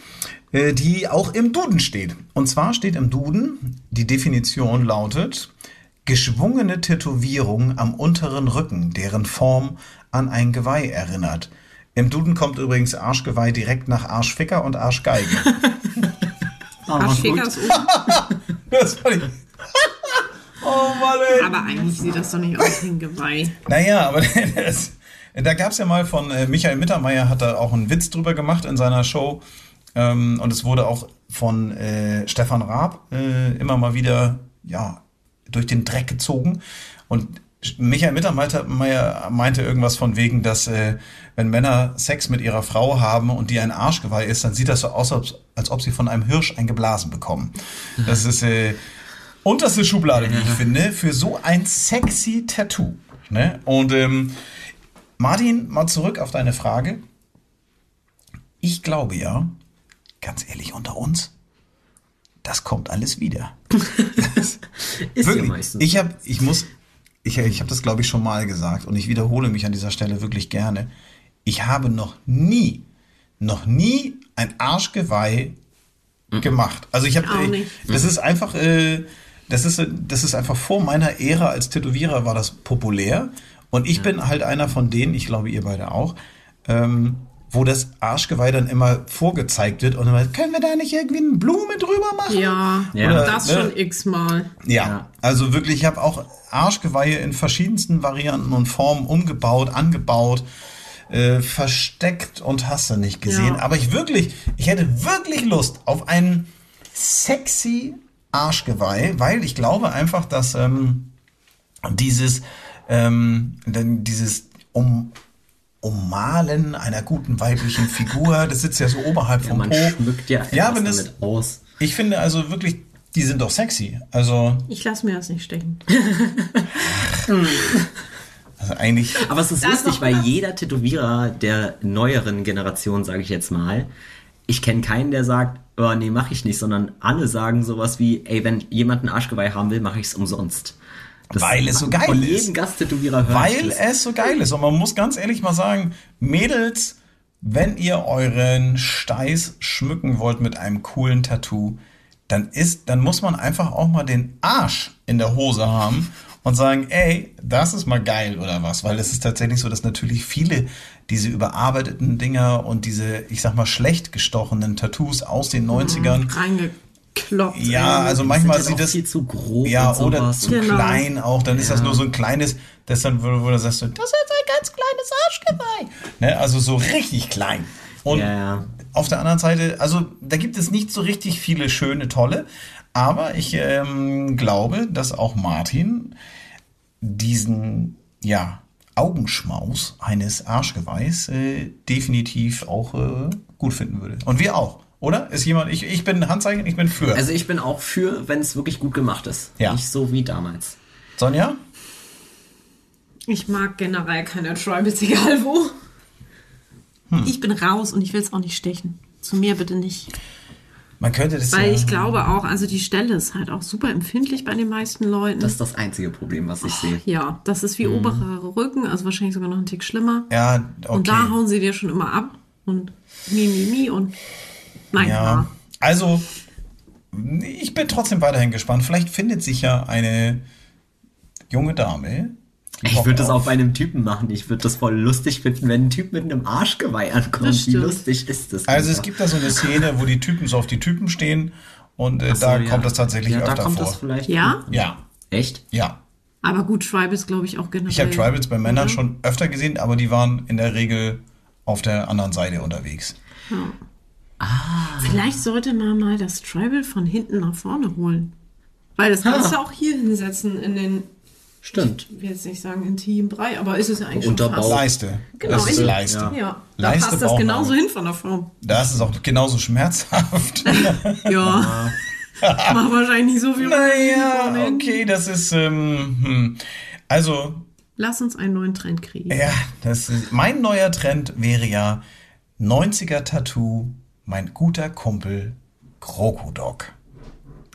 äh, die auch im Duden steht. Und zwar steht im Duden, die Definition lautet, geschwungene Tätowierung am unteren Rücken, deren Form an ein Geweih erinnert. Im Duden kommt übrigens Arschgeweih direkt nach Arschficker und Arschgeige. <laughs> Arschficker ist oben. <laughs> Das fand ich. <laughs> Oh Mann, ey. Aber eigentlich sieht das doch nicht aus wie ein Geweih. Naja, aber <laughs> das, da gab es ja mal von äh, Michael Mittermeier, hat da auch einen Witz drüber gemacht in seiner Show. Ähm, und es wurde auch von äh, Stefan Raab äh, immer mal wieder ja, durch den Dreck gezogen. Und Michael Mittermeier meinte irgendwas von wegen, dass äh, wenn Männer Sex mit ihrer Frau haben und die ein Arschgeweih ist, dann sieht das so aus, als, ob sie von einem Hirsch ein Geblasen bekommen. Das ist äh, unterste Schublade, wie ich finde, für so ein sexy Tattoo. Ne? Und ähm, Martin, mal zurück auf deine Frage. Ich glaube ja, ganz ehrlich unter uns, das kommt alles wieder. <laughs> Ist ja Wirklich. meistens. Ich habe, ich muss, ich, ich habe das glaube ich schon mal gesagt und ich wiederhole mich an dieser Stelle wirklich gerne. Ich habe noch nie, noch nie ein Arschgeweih gemacht. Also ich habe, nicht. das ist einfach, äh, das ist, äh, das ist einfach vor meiner Ära als Tätowierer war das populär und ich bin halt einer von denen, ich glaube ihr beide auch, ähm, wo das Arschgeweih dann immer vorgezeigt wird und immer, können wir da nicht irgendwie eine Blume drüber machen? Ja, Ja. das Ne? schon x-mal. Ja, Ja. also wirklich, ich habe auch Arschgeweihe in verschiedensten Varianten und Formen umgebaut, angebaut, äh, versteckt und hast du nicht gesehen. Ja. Aber ich wirklich, ich hätte wirklich Lust auf einen sexy Arschgeweih, weil ich glaube einfach, dass ähm, dieses, ähm, dieses um, Ummalen einer guten weiblichen Figur, das sitzt ja so oberhalb Ja, vom man Po. schmückt ja, ja, wenn es, damit aus. ich finde also wirklich, die sind doch sexy. Also, Ich lasse mir das nicht stecken. <laughs> also eigentlich. Aber es ist Da ist lustig, weil jeder Tätowierer der neueren Generation, sage ich jetzt mal, ich kenne keinen, der sagt, oh, nee, mache ich nicht, sondern alle sagen sowas wie, ey, wenn jemand ein Arschgeweih haben will, mache ich es umsonst. Das weil es so geil Von ist. Gasttätowierer hört Weil es so geil ist. Und man muss ganz ehrlich mal sagen, Mädels, wenn ihr euren Steiß schmücken wollt mit einem coolen Tattoo, dann ist, dann muss man einfach auch mal den Arsch in der Hose haben und sagen, ey, das ist mal geil oder was, weil es ist tatsächlich so, dass natürlich viele diese überarbeiteten Dinger und diese, ich sag mal, schlecht gestochenen Tattoos aus den 90ern, Reingekloppt. ja, ey. also Die manchmal sieht das viel zu grob ja, und oder sowas. zu Genau. klein auch. Dann ist das Ja. nur so ein kleines, das dann, wo, wo du sagst, das ist ein ganz kleines Arschgeweih. Ne? Also so richtig klein. Und Ja, ja. auf der anderen Seite, also da gibt es nicht so richtig viele schöne, tolle. Aber ich ähm, glaube, dass auch Martin diesen, ja, Augenschmaus eines Arschgeweihs äh, definitiv auch äh, gut finden würde. Und wir auch, oder? Ist jemand, ich, ich bin Handzeichen, ich bin für. Also ich bin auch für, wenn es wirklich gut gemacht ist. Ja. Nicht so wie damals. Sonja? Ich mag generell keine Tribals, <laughs> egal wo. Hm. Ich bin raus und ich will es auch nicht stechen. Zu mir bitte nicht. Man könnte das Weil ja, ich glaube auch, also die Stelle ist halt auch super empfindlich bei den meisten Leuten. Das ist das einzige Problem, was ich sehe. ja, das ist wie oberer Rücken, also wahrscheinlich sogar noch ein Tick schlimmer. Ja, okay. Und da hauen sie dir schon immer ab und mi, mi, mi und nein, ja. ja. Also, ich bin trotzdem weiterhin gespannt. Vielleicht findet sich ja eine junge Dame. Ich würde das auf- auch bei einem Typen machen. Ich würde das voll lustig finden, wenn ein Typ mit einem Arschgeweih ankommt. Wie lustig ist das? Also, es gibt da so eine Szene, wo die Typen so auf die Typen stehen und äh, so, da ja. kommt das tatsächlich ja, öfter da kommt vor. das vielleicht. Ja? ja, Echt? ja. Aber gut, Tribals glaube ich auch generell. Ich habe Tribals bei Männern oder? schon öfter gesehen, aber die waren in der Regel auf der anderen Seite unterwegs. Vielleicht sollte man mal das Tribal von hinten nach vorne holen. Weil das kannst du auch hier hinsetzen in den, Stimmt. ich will jetzt nicht sagen intimen Brei, aber ist es ja eigentlich Unterbau. schon. Leiste. Genau, das ist Leiste. Ja. Ja, da Leiste, passt das genauso hin von der Form. Das ist auch genauso schmerzhaft. <laughs> Ja. <laughs> Macht wahrscheinlich nicht so viel naja, okay, das ist, ähm, hm. also, Lass uns einen neuen Trend kriegen. Ja, das ist, mein neuer Trend wäre ja 90er Tattoo, mein guter Kumpel Krokodok.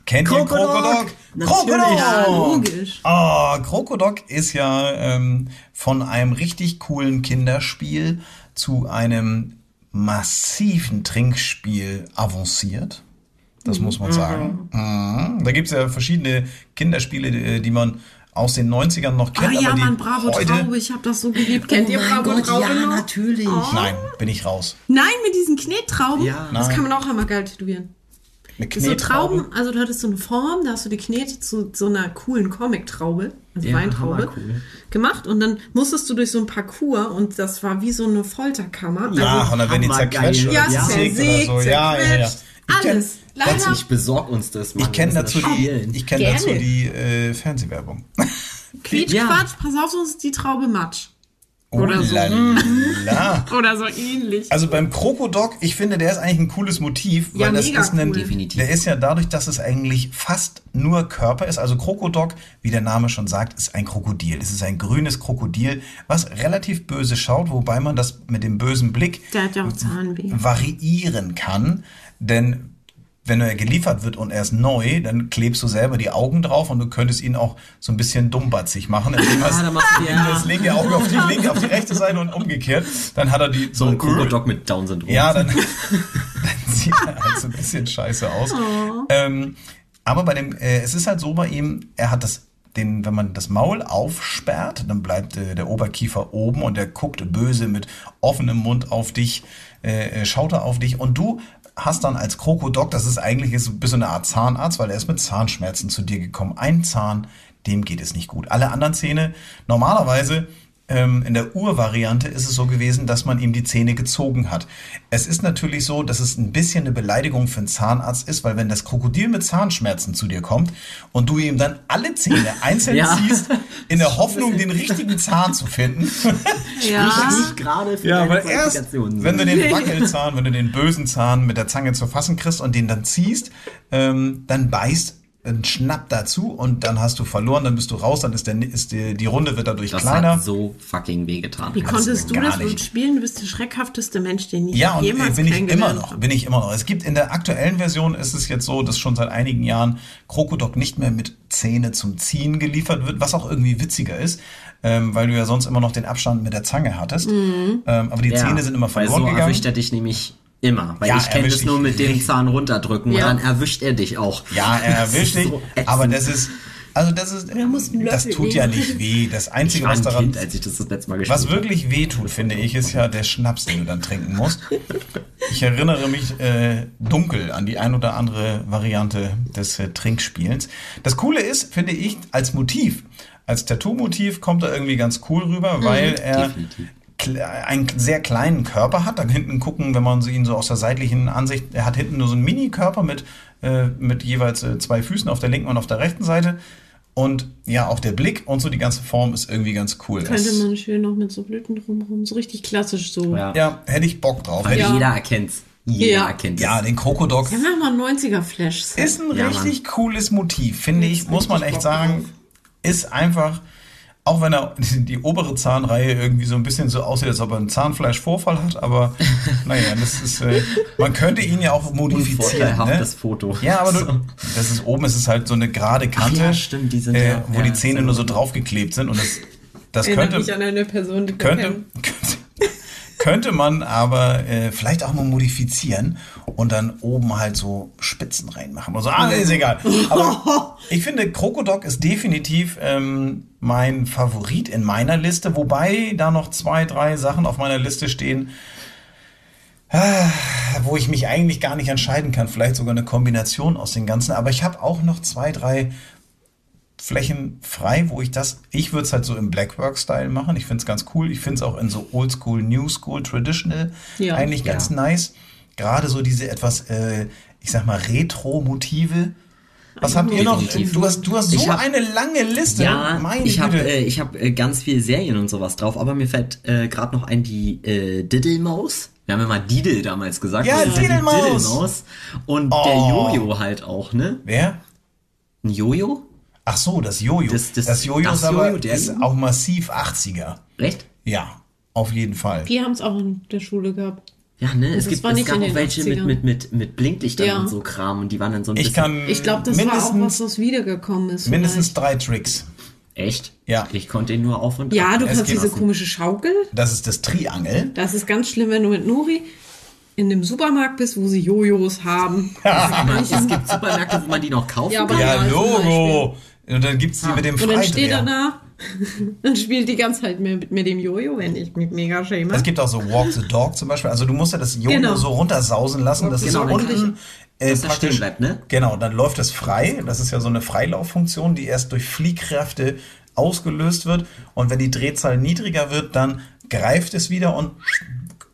Kennt ihr Krokodok? Krokodok? Ja, logisch. Ah, Krokodok ist ja ähm, von einem richtig coolen Kinderspiel zu einem massiven Trinkspiel avanciert. Das muss man sagen. Mhm. Da gibt's ja verschiedene Kinderspiele, die, die man aus den 90ern noch Ah kennt. ja, aber die Mann, Bravo heute, Traube, ich habe das so geliebt. Kennt ihr Bravo Traube noch? natürlich. Nein, bin ich raus. Nein, mit diesen Knettrauben. Ja. das Nein. kann man auch einmal geil tätowieren. So. Trauben, also du hattest so eine Form, da hast du die Knete zu so einer coolen Comic-Traube, also Ja, Weintraube, hammercool. gemacht und dann musstest du durch so ein Parcours und das war wie so eine Folterkammer. Ja, also, und dann werden die zerquetscht oder ja, Ja. zersägt zersägt, oder so. Ja, ja, ja. alles. Leider, Ich besorg uns das mal. Ich kenne dazu das die, ich kenn Gerne. dazu die äh, Fernsehwerbung. <laughs> Quietsch, Ja. Quatsch, pass auf, sonst ist die Traube matsch. Oh Oder so. la la. <laughs> Oder so ähnlich. Also beim Krokodok, ich finde, der ist eigentlich ein cooles Motiv, weil Ja, das mega ist ein, cool. Definitiv. der ist ja dadurch, dass es eigentlich fast nur Körper ist. Also Krokodok, wie der Name schon sagt, ist ein Krokodil. Es ist ein grünes Krokodil, was relativ böse schaut, wobei man das mit dem bösen Blick Der hat ja variieren kann, denn wenn er geliefert wird und er ist neu, dann klebst du selber die Augen drauf und du könntest ihn auch so ein bisschen dummbatzig machen, indem er Ah, du ja. <laughs> das linke Auge auf die linke, auf die rechte Seite und umgekehrt. Dann hat er die So ein Krokodok mit Down-Syndrom. Ja, dann, <laughs> dann sieht er halt so ein bisschen scheiße aus. Ähm, aber bei dem, äh, es ist halt so bei ihm, er hat das, den, wenn man das Maul aufsperrt, dann bleibt äh, der Oberkiefer oben und er guckt böse mit offenem Mund auf dich, äh, äh, schaut er auf dich und du hast dann als Krokodok, das ist eigentlich ist ein bisschen eine Art Zahnarzt, weil er ist mit Zahnschmerzen zu dir gekommen. Ein Zahn, dem geht es nicht gut. Alle anderen Zähne, normalerweise ähm, in der Urvariante ist es so gewesen, dass man ihm die Zähne gezogen hat. Es ist natürlich so, dass es ein bisschen eine Beleidigung für einen Zahnarzt ist, weil wenn das Krokodil mit Zahnschmerzen zu dir kommt und du ihm dann alle Zähne <laughs> einzeln Ja. ziehst, in der Hoffnung, den richtigen Zahn zu finden. <laughs> Ja. Nicht gerade für Ja, deine weil erst, wenn du sind. den Wackelzahn, wenn du den bösen Zahn mit der Zange zu fassen kriegst und den dann ziehst, ähm, dann beißt einen Schnapp dazu und dann hast du verloren, dann bist du raus, dann ist, der, ist die, die Runde wird dadurch Das kleiner. hat so fucking wehgetan. Wie das konntest du das nicht. spielen? Du bist der schreckhafteste Mensch, den ich Ja, und äh, jemals bin ich immer noch, bin ich immer noch. Es gibt in der aktuellen Version ist es jetzt so, dass schon seit einigen Jahren Krokodok nicht mehr mit Zähne zum Ziehen geliefert wird, was auch irgendwie witziger ist, ähm, weil du ja sonst immer noch den Abstand mit der Zange hattest. Mhm. Ähm, aber die Zähne sind immer weil verloren so gegangen. er dich nämlich immer. Weil Ja, ich kenne das nur mit dem. Zahn runterdrücken Ja. und dann erwischt er dich auch. Ja, er erwischt dich, So aber das ist, also das ist, Er das tut ja nicht weh. Das Einzige, was daran, Kind, als ich das das letzte Mal was wirklich weh tut, finde ich, ist ja der Schnaps, den du dann trinken musst. <laughs> Ich erinnere mich äh, dunkel an die ein oder andere Variante des äh, Trinkspielens. Das Coole ist, finde ich, als Motiv, als Tattoo-Motiv kommt er irgendwie ganz cool rüber, weil er definitiv. Einen sehr kleinen Körper hat. Da hinten gucken, wenn man ihn so aus der seitlichen Ansicht, er hat hinten nur so einen Mini-Körper mit, äh, mit jeweils äh, zwei Füßen auf der linken und auf der rechten Seite. Und ja, auch der Blick und so die ganze Form ist irgendwie ganz cool. Könnte Es- man schön noch mit so Blüten drumherum, so richtig klassisch so. Ja. ja, hätte ich Bock drauf. Hätte Ja. jeder erkennt's. Jeder Ja. erkennt es. ja, den Krokodok Ja, mach mal 90er-Flash. ist ein Ja, richtig cooles Motiv, finde ich, muss man echt Bock sagen. drauf. Ist einfach, auch wenn er <laughs> die obere Zahnreihe irgendwie so ein bisschen so aussieht, als ob er einen Zahnfleischvorfall hat, aber <laughs> naja, das ist, äh, man könnte ihn ja auch modifizieren. Ne? das Foto. Ja, aber So. du, das ist oben, ist es halt so eine gerade Kante, ja, stimmt, die sind äh, ja- wo ja, die Zähne nur so draufgeklebt sind und das, das könnte, mich an eine Person, die könnte, könnte, <laughs> könnte man aber äh, vielleicht auch mal modifizieren und dann oben halt so Spitzen reinmachen. Also, ah, ist egal. Aber <laughs> ich finde, Krokodok ist definitiv ähm, mein Favorit in meiner Liste, wobei da noch zwei, drei Sachen auf meiner Liste stehen, ah, wo ich mich eigentlich gar nicht entscheiden kann. Vielleicht sogar eine Kombination aus den ganzen. Aber ich habe auch noch zwei, drei Flächen frei, wo ich das, ich würde es halt so im Blackwork-Style machen. Ich finde es ganz cool. Ich finde es auch in so Oldschool, New School, Traditional Ja. eigentlich ganz Ja. nice. Gerade so diese etwas, äh, ich sag mal, Retro-Motive. Was habt ihr noch? Du hast, du hast so hab- eine lange Liste. Ja, Meine ich habe äh, ich hab, äh, ganz viel Serien und sowas drauf, aber mir fällt äh, gerade noch ein die äh, Diddlemaus. Wir haben immer Diddle damals gesagt. Ja, Diddlemaus. Diddlemaus. Und Oh. der Jojo halt auch, ne? Wer? Ein Jojo? Ach so, das Jojo. Das- das- das Jojo das ist aber Jojo, der ist auch massiv 80er. Recht? Ja, auf jeden Fall. Wir haben es auch in der Schule gehabt. Ja, ne? Es gibt es nicht gab auch welche mit, 80ern. mit, mit, mit Blinklichtern Ja. und so Kram und die waren dann so ein Ich bisschen. kann Ich glaube, das war auch mindestens, was, was wiedergekommen ist. mindestens vielleicht. drei Tricks. Echt? Ja. Ich konnte ihn nur auf und Ja, ab du kannst essen diese lassen. komische Schaukel. Das ist das Triangel. Das ist ganz schlimm, wenn du mit Nuri in dem Supermarkt bist, wo sie Jojos haben. Aber <laughs> es gibt Supermärkte, wo man die noch kaufen Ja, aber- kann. Ja, Ja, Logo. Und dann gibt's die mit dem Und dann steht er Freidreher. da und spielt die ganze Zeit mit, mit dem Jojo, wenn ich mich mega schäme. Es gibt auch so Walk the Dog zum Beispiel. Also du musst ja das Jojo Genau. so runtersausen lassen, dass Genau, es dann so unten äh, dass das stehen bleibt, ne? Genau, dann läuft es frei. Das ist ja so eine Freilauffunktion, die erst durch Fliehkräfte ausgelöst wird. Und wenn die Drehzahl niedriger wird, dann greift es wieder und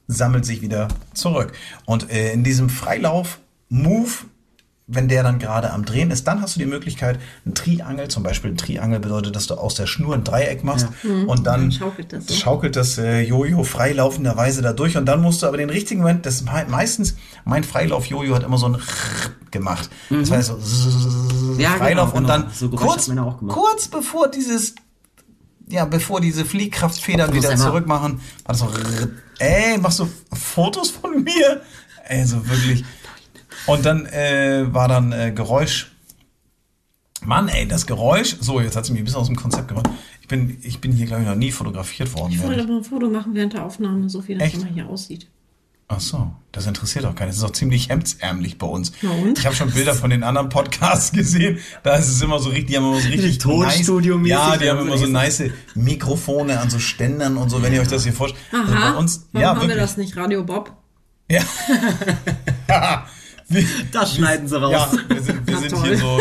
sammelt sich wieder zurück. Und äh, in diesem Freilauf-Move, wenn der dann gerade am Drehen ist, dann hast du die Möglichkeit, ein Triangel, zum Beispiel ein Triangel bedeutet, dass du aus der Schnur ein Dreieck machst und dann Dann schaukelt das schaukelt das äh, Jojo freilaufenderweise da durch und dann musst du aber den richtigen Moment, das me- meistens, mein Freilauf-Jojo hat immer so ein <laughs> gemacht. Das heißt so <laughs> Ja, Freilauf genau, und genau. dann So kurz, kurz bevor dieses ja, bevor diese Fliehkraftfedern wieder einmal- zurück machen, war das so, <laughs> ey, machst du Fotos von mir? Ey, so wirklich. Und dann äh, war dann äh, Geräusch. Mann, ey, das Geräusch. So, jetzt hat sie mich ein bisschen aus dem Konzept gebracht. Ich bin, ich bin hier, glaube ich, noch nie fotografiert worden. Ich wollte ehrlich. aber ein Foto machen während der Aufnahme, so wie das Echt? immer hier aussieht. Ach so, das interessiert auch keinen. Das ist auch ziemlich hemdsärmlich bei uns. Na und? Ich habe schon Bilder von den anderen Podcasts <laughs> gesehen. Da ist es immer so richtig, die haben immer so richtig Tonstudio-mäßig, nice, Ja, die haben immer so nice Mikrofone an so Ständern und so, wenn ihr euch das hier vorstellt. Also Aha, bei uns, warum ja, haben wirklich. wir das nicht? Radio Bob? Ja. <laughs> ja. Wir, Das schneiden sie raus. ja, wir sind, wir sind hier <laughs> so.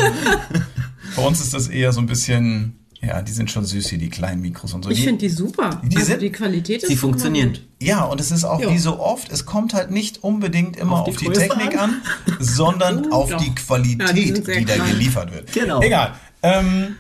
Bei uns ist das eher so ein bisschen, ja, die sind schon süß hier, die kleinen Mikros und so. Ich Die- finde die super. die also sind- die Qualität ist Sie funktionieren. Ja, und es ist auch Ja. wie so oft, es kommt halt nicht unbedingt immer Auf auf die die, Technik an, sondern Oh, <laughs> auf doch. die Qualität, Ja, die die, da geliefert wird. Genau. Egal. Ähm,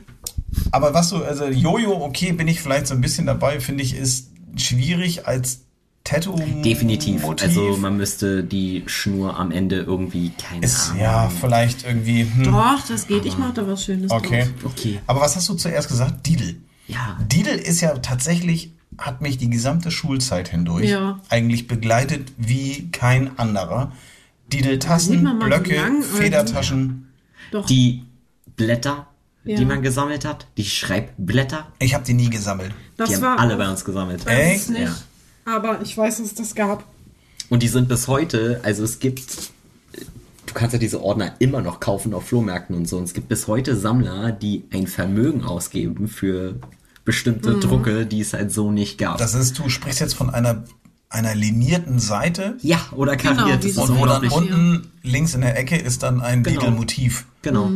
aber was so, also Jojo, okay, bin ich vielleicht so ein bisschen dabei, finde ich, ist schwierig als Tattoo. Definitiv. Motiv. Also man müsste die Schnur am Ende irgendwie, keine ist Ahnung. ja vielleicht irgendwie. Hm, Doch, das geht. Ich mache da was Schönes okay. draus. Okay. Aber was hast du zuerst gesagt? Didel. Ja. Didel ist ja tatsächlich, hat mich die gesamte Schulzeit hindurch Ja. eigentlich begleitet wie kein anderer. Didel-Tassen, Blöcke, lang- Federtaschen. Doch. Die Blätter, Ja. die man gesammelt hat, die Schreibblätter, Ich habe die nie gesammelt. das die haben war alle bei uns gesammelt. Echt? nicht. Ja. Aber ich weiß, dass es das gab. Und die sind bis heute, also es gibt, du kannst ja diese Ordner immer noch kaufen auf Flohmärkten und so. Und es gibt bis heute Sammler, die ein Vermögen ausgeben für bestimmte Mhm. Drucke, die es halt so nicht gab. Das ist, du sprichst jetzt von einer, einer linierten Seite ja, oder Genau, kariert. ist und wo dann unten links in der Ecke ist dann ein Genau. Didel-Motiv. Genau.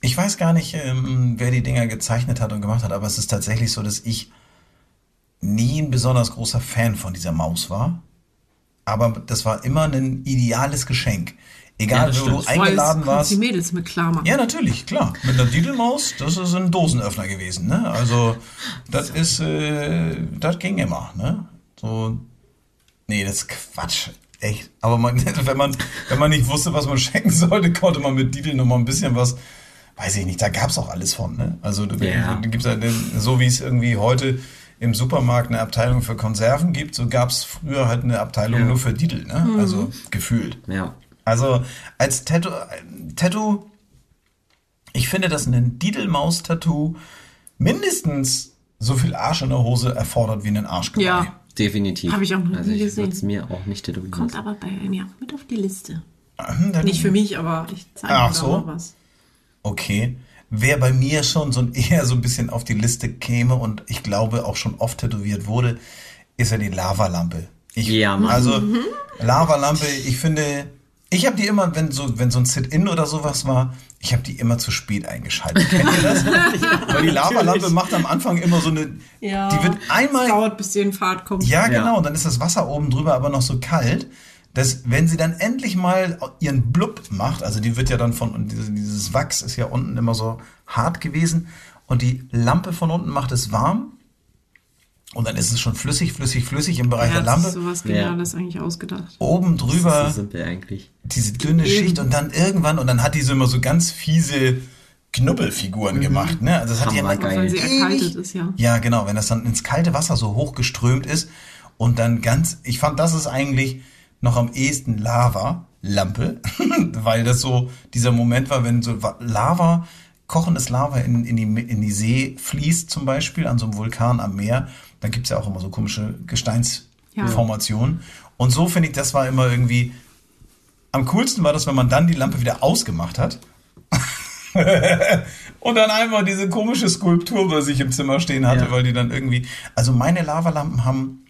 Ich weiß gar nicht, ähm, wer die Dinger gezeichnet hat und gemacht hat, aber es ist tatsächlich so, dass ich nie ein besonders großer Fan von dieser Maus war. Aber das war immer ein ideales Geschenk. Ja, Egal, das wo du eingeladen warst. Die Mädels mit klar machen. Ja, natürlich, klar. Mit einer Didelmaus, das ist ein Dosenöffner gewesen, ne? Also, das ist, äh, das ging immer, ne? So, nee, das ist Quatsch. Echt. Aber man, <laughs> wenn man, wenn man nicht wusste, was man <laughs> schenken sollte, konnte man mit Didel noch mal ein bisschen was, weiß ich nicht, da gab's auch alles von, ne? Also, da, Ja. da gibt's ja, den- so wie es irgendwie heute im Supermarkt eine Abteilung für Konserven gibt, so gab's früher halt eine Abteilung Ja. nur für Didel, ne? Also, gefühlt. Ja. Also als Tattoo, Tattoo, ich finde, dass ein Didelmaus-Tattoo mindestens so viel Arsch in der Hose erfordert wie ein Arschgeweih. Ja. Definitiv. Hab ich auch noch also nie ich gesehen. es mir auch nicht tätowieren. Kommt aber bei mir auch mit auf die Liste. Hm, dann- Nicht für mich, aber ich zeige Ach dir so. was. Okay. Wer bei mir schon so ein, <laughs> eher so ein bisschen auf die Liste käme und ich glaube auch schon oft tätowiert wurde, ist ja die Lavalampe. Ich, Ja, Mann. Also Lavalampe, ich finde, ich habe die immer, wenn so, wenn so ein Sit-In oder sowas war, ich habe die immer zu spät eingeschaltet. Kennt ihr das? <laughs> Weil die Lavalampe macht am Anfang immer so eine, Ja. die wird einmal Es dauert, bis die in Fahrt kommt. Ja, Ja. genau. Und dann ist das Wasser oben drüber aber noch so kalt, dass wenn sie dann endlich mal ihren Blub macht, also die wird ja dann von, und dieses, Wachs ist ja unten immer so hart gewesen und die Lampe von unten macht es warm und dann ist es schon flüssig, flüssig, flüssig im Bereich Er der Lampe. sowas Ja. Geniales eigentlich ausgedacht. Oben Das drüber so diese dünne Eben. Schicht und dann irgendwann, und dann hat die so immer so ganz fiese Knubbelfiguren gemacht, ne? Also das hat die immer. Auch wenn sie erkaltet ist, ja. Ja, genau, wenn das dann ins kalte Wasser so hochgeströmt ist und dann ganz, ich fand, das ist eigentlich noch am ehesten Lava, Lampe, <laughs> weil das so dieser Moment war, wenn so Lava, kochendes Lava in, in, die, in die See fließt zum Beispiel, an so einem Vulkan am Meer, dann gibt's ja auch immer so komische Gesteinsformationen. Und so finde ich, das war immer irgendwie, am coolsten war das, wenn man dann die Lampe wieder ausgemacht hat <laughs> und dann einfach diese komische Skulptur bei sich im Zimmer stehen hatte, Ja. weil die dann irgendwie. Also meine Lavalampen haben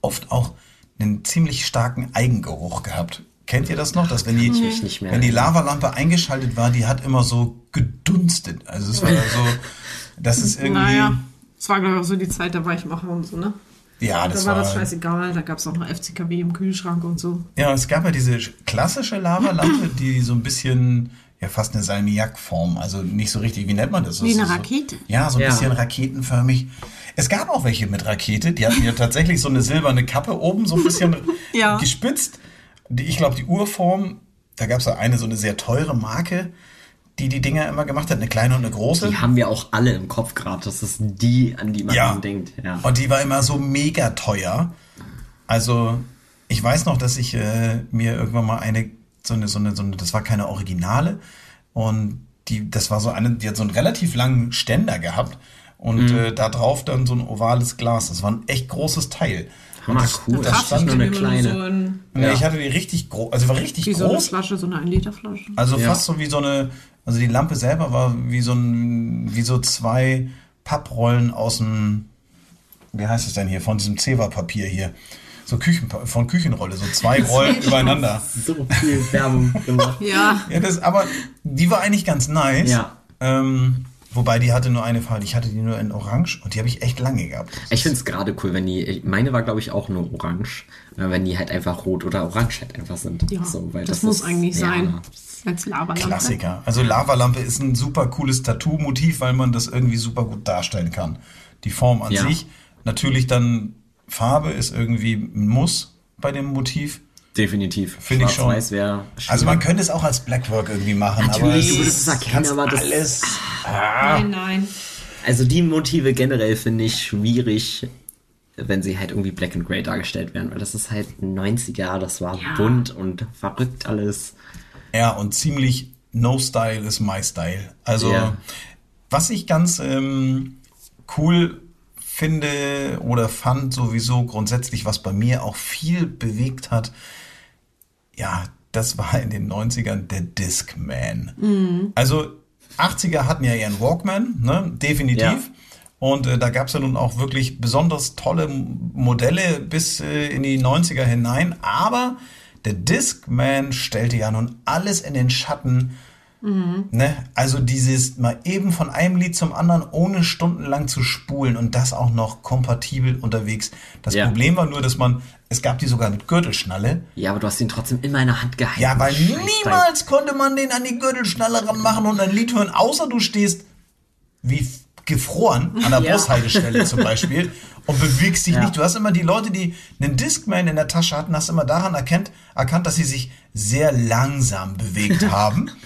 oft auch einen ziemlich starken Eigengeruch gehabt. Kennt ihr das noch? Dass wenn die, wenn die. Lavalampe eingeschaltet war, die hat immer so gedunstet. Also es war so, das ist irgendwie. Naja, es war, glaube ich, auch so die Zeit der Weichmacher und so, ne? Ja, das da war war. das scheißegal, da gab es auch noch FCKW im Kühlschrank und so. Ja, es gab ja diese klassische Lavalampe, die so ein bisschen, ja, fast eine Salmiak-Form, also nicht so richtig, wie nennt man das? Wie Das eine ist so- Rakete. Ja, so ein Ja. bisschen raketenförmig. Es gab auch welche mit Rakete, die hatten ja tatsächlich so eine silberne Kappe oben, so ein bisschen <laughs> Ja. gespitzt. Die, ich glaube, die Urform, da gab es ja eine, so eine sehr teure Marke, die die Dinger immer gemacht hat, eine kleine und eine große. Die haben wir auch alle im Kopf gerade. Das ist die, an die man Ja. denkt. Ja. Und die war immer so mega teuer. Also, ich weiß noch, dass ich äh, mir irgendwann mal eine, so eine, so eine, so eine, das war keine Originale. Und die, das war so eine, die hat so einen relativ langen Ständer gehabt. Und Mhm. äh, da drauf dann so ein ovales Glas. Das war ein echt großes Teil. Hammer das- cool. das Das stand nur eine kleine. So ein, Nee, Ja. Ich hatte die richtig groß, also war richtig wie so eine groß. Flasche, so eine 1-Liter-Flasche. Also Ja. fast so wie so eine, also die Lampe selber war wie so ein, wie so zwei Papprollen aus dem, wie heißt es denn hier, von diesem Zewa-Papier hier. So Küchen, von Küchenrolle, so zwei Rollen übereinander. So viel Werbung gemacht. <laughs> Ja, Ja, das, aber die war eigentlich ganz nice. Ja. Ähm, wobei die hatte nur eine Farbe, ich hatte die nur in Orange und die habe ich echt lange gehabt. Ich finde es gerade cool, wenn die, meine war glaube ich auch nur orange, äh, wenn die halt einfach rot oder orange halt einfach sind. ja. so, weil das, muss ist- eigentlich ja. sein. Als Lavalampe. Klassiker. Also Lavalampe ist ein super cooles Tattoo-Motiv, weil man das irgendwie super gut darstellen kann. Die Form an Ja. sich, natürlich dann Farbe ist irgendwie ein Muss bei dem Motiv. Definitiv. Finde ich schon. Also man könnte es auch als Blackwork irgendwie machen, aber Natürlich, es du erkennen, aber das- alles. Nein, nein. Also die Motive generell finde ich schwierig, wenn sie halt irgendwie black and grey dargestellt werden, weil das ist halt 90er, das war Ja. bunt und verrückt alles. Ja, und ziemlich No Style is my Style. Also, Ja. was ich ganz ähm, cool finde oder fand sowieso grundsätzlich, was bei mir auch viel bewegt hat, ja, das war in den 90ern der Discman. Also 80er hatten ja ihren Walkman, ne? definitiv. Ja. Und äh, da gab es ja nun auch wirklich besonders tolle Modelle bis äh, in die 90er hinein. Aber der Discman stellte ja nun alles in den Schatten. Ne? Also dieses mal eben von einem Lied zum anderen, ohne stundenlang zu spulen und das auch noch kompatibel unterwegs. Das Ja. Problem war nur, dass man, es gab die sogar mit Gürtelschnalle. Ja, aber du hast ihn trotzdem immer in der Hand gehalten. Ja, weil Scheiß niemals konnte man den an die Gürtelschnalle ranmachen und ein Lied hören, außer du stehst wie gefroren an der Ja. Bushaltestelle zum Beispiel <laughs> und bewegst dich Ja. nicht. Du hast immer die Leute, die einen Discman in der Tasche hatten, hast immer daran erkannt, erkannt, dass sie sich sehr langsam bewegt haben. <laughs>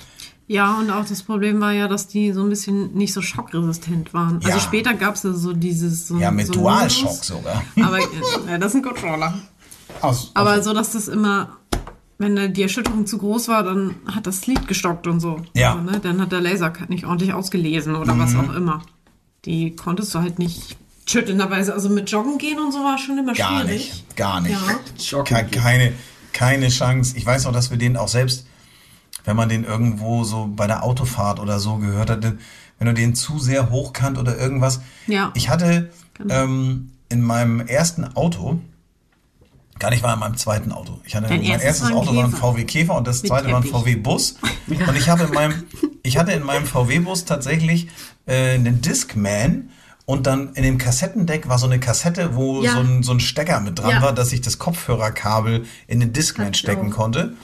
Ja, und auch das Problem war ja, dass die so ein bisschen nicht so schockresistent waren. Ja. Also später gab es ja so dieses. So, Ja, mit so Dualshock Modus. sogar. Aber ja, das ist ein Controller. Aus, Aber so, dass das immer, wenn die Erschütterung zu groß war, dann hat das Lied gestockt und so. Ja. Mhm. Also, ne, dann hat der Laser nicht ordentlich ausgelesen oder was auch immer. Die konntest du halt nicht schüttelnderweise. Also mit Joggen gehen und so war schon immer Gar schwierig. nicht, gar nicht. Ja. Keine, keine Chance. Ich weiß noch, dass wir den auch selbst, wenn man den irgendwo so bei der Autofahrt oder so gehört hat, wenn du den zu sehr hochkant oder irgendwas. Ja. Ich hatte Genau. ähm, in meinem ersten Auto, gar nicht mal in meinem zweiten Auto. Ich hatte Dein mein erstes erstes Auto war ein Käfer. VW Käfer und das Mit zweite war ein Teppich. VW Bus. <laughs> Und ich habe in meinem, ich hatte in meinem VW Bus tatsächlich äh, einen Discman. Und dann in dem Kassettendeck war so eine Kassette, wo Ja. so, ein, so ein Stecker mit dran Ja. war, dass ich das Kopfhörerkabel in den Discman stecken auch. konnte.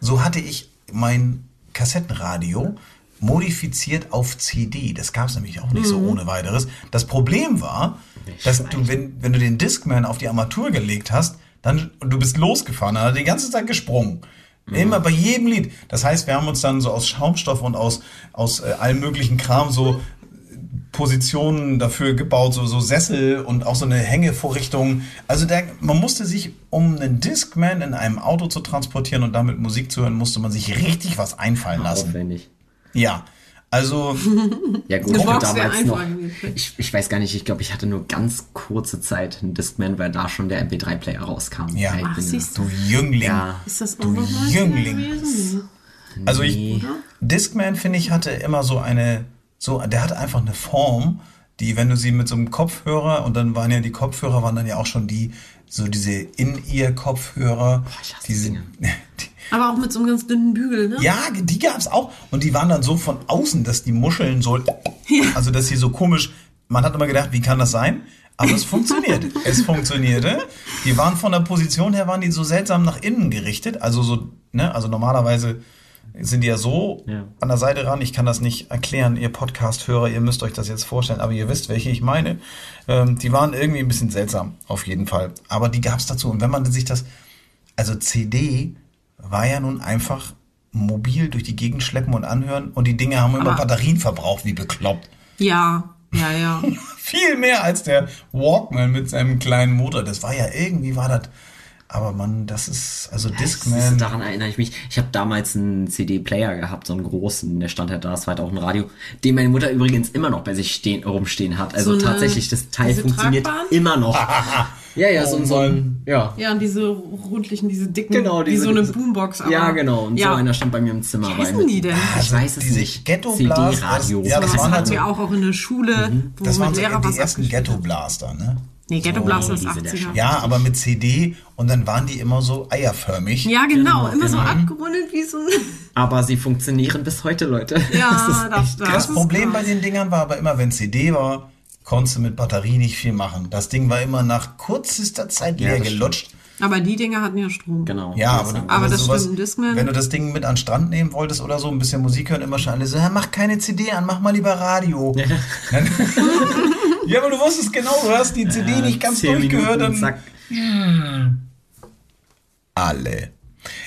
So hatte ich mein Kassettenradio modifiziert auf CD. Das gab es nämlich auch nicht so Mhm. ohne weiteres. Das Problem war, dass du, wenn, wenn du den Discman auf die Armatur gelegt hast, dann du bist losgefahren, dann hat er die ganze Zeit gesprungen. Immer bei jedem Lied. Das heißt, wir haben uns dann so aus Schaumstoff und aus, aus äh, allem möglichen Kram so Positionen dafür gebaut, so, so Sessel und auch so eine Hängevorrichtung. Also der, man musste sich, um einen Discman in einem Auto zu transportieren und damit Musik zu hören, musste man sich richtig was einfallen lassen. Aufwendig. Ja, also <laughs> Ja gut, ich damals noch. Ich, ich weiß gar nicht, ich glaube, ich hatte nur ganz kurze Zeit einen Discman, weil da schon der MP3-Player rauskam. Ja. Ach, siehst du Jüngling. Ja. Ist das auch Du Jüngling. Also ich. Discman finde ich hatte immer so eine, so, der hatte einfach eine Form, die, wenn du sie mit so einem Kopfhörer und dann waren ja die Kopfhörer waren dann ja auch schon die, so diese In-Ear-Kopfhörer, diese, <laughs> die, Aber auch mit so einem ganz dünnen Bügel, ne? ja, die gab's auch und die waren dann so von außen, dass die Muscheln so, also dass sie so komisch, man hat immer gedacht, wie kann das sein? Aber es funktionierte. <laughs> es funktionierte. Die waren von der Position her, waren die so seltsam nach innen gerichtet. Also so, ne, also normalerweise sind die ja so Ja. an der Seite ran. Ich kann das nicht erklären, ihr Podcast-Hörer, ihr müsst euch das jetzt vorstellen, aber ihr wisst, welche ich meine. Ähm, die waren irgendwie ein bisschen seltsam, auf jeden Fall. Aber die gab's dazu. Und wenn man sich das, also CD war ja nun einfach mobil durch die Gegend schleppen und anhören und die Dinge haben immer Aber- Batterien verbraucht, wie bekloppt. Ja, ja, ja. <laughs> Viel mehr als der Walkman mit seinem kleinen Motor. Das war ja irgendwie war das. Aber man, das ist also ist, Discman. daran erinnere ich mich. Ich habe damals einen CD-Player gehabt, so einen großen, der stand halt da, das war halt auch ein Radio, den meine Mutter übrigens immer noch bei sich stehen, rumstehen hat. Also So eine- tatsächlich, das Teil funktioniert Tragbahn? immer noch. <laughs> ja, ja, so, Oh so ein, ja. Ja, und diese rundlichen, diese dicken, Genau, wie diese- so eine diese- Boombox. Aber, Ja, genau. Und ja. so einer stand bei mir im Zimmer. Wie heißen die denn? Ich Also weiß es diese nicht. Ghetto-Blast, CD-Radio. das- ja, das das waren halt hatten so- wir auch, auch in der Schule, wo Das waren so Lehrer was die ersten abgespielt Ghetto hat. Blaster, ne? Nee, Ghetto Blaster ist die sind ja 80er. schon- Ja, aber mit CD und dann waren die immer so eierförmig. Ja, genau, Genau, immer so genau. abgerundet wie so ein. <laughs> Aber sie funktionieren bis heute, Leute. Ja, <laughs> Das ist das, echt das, Das Problem bei den Dingern war aber immer, wenn CD war, konntest du mit Batterie nicht viel machen. Das Ding war immer nach kürzester Zeit Ja, leer das gelutscht. Aber die Dinger hatten ja Strom. Genau. Ja, Das aber, du- Aber wenn du das sowas, stimmt, Discman- wenn du das Ding mit an den Strand nehmen wolltest oder so, ein bisschen Musik hören, immer schon alle so, ja, mach keine CD an, mach mal lieber Radio. <laughs> Dann, Ja, aber du wusstest genau, du hast die CD nicht ganz durchgehört. Minuten, Dann zack. alle.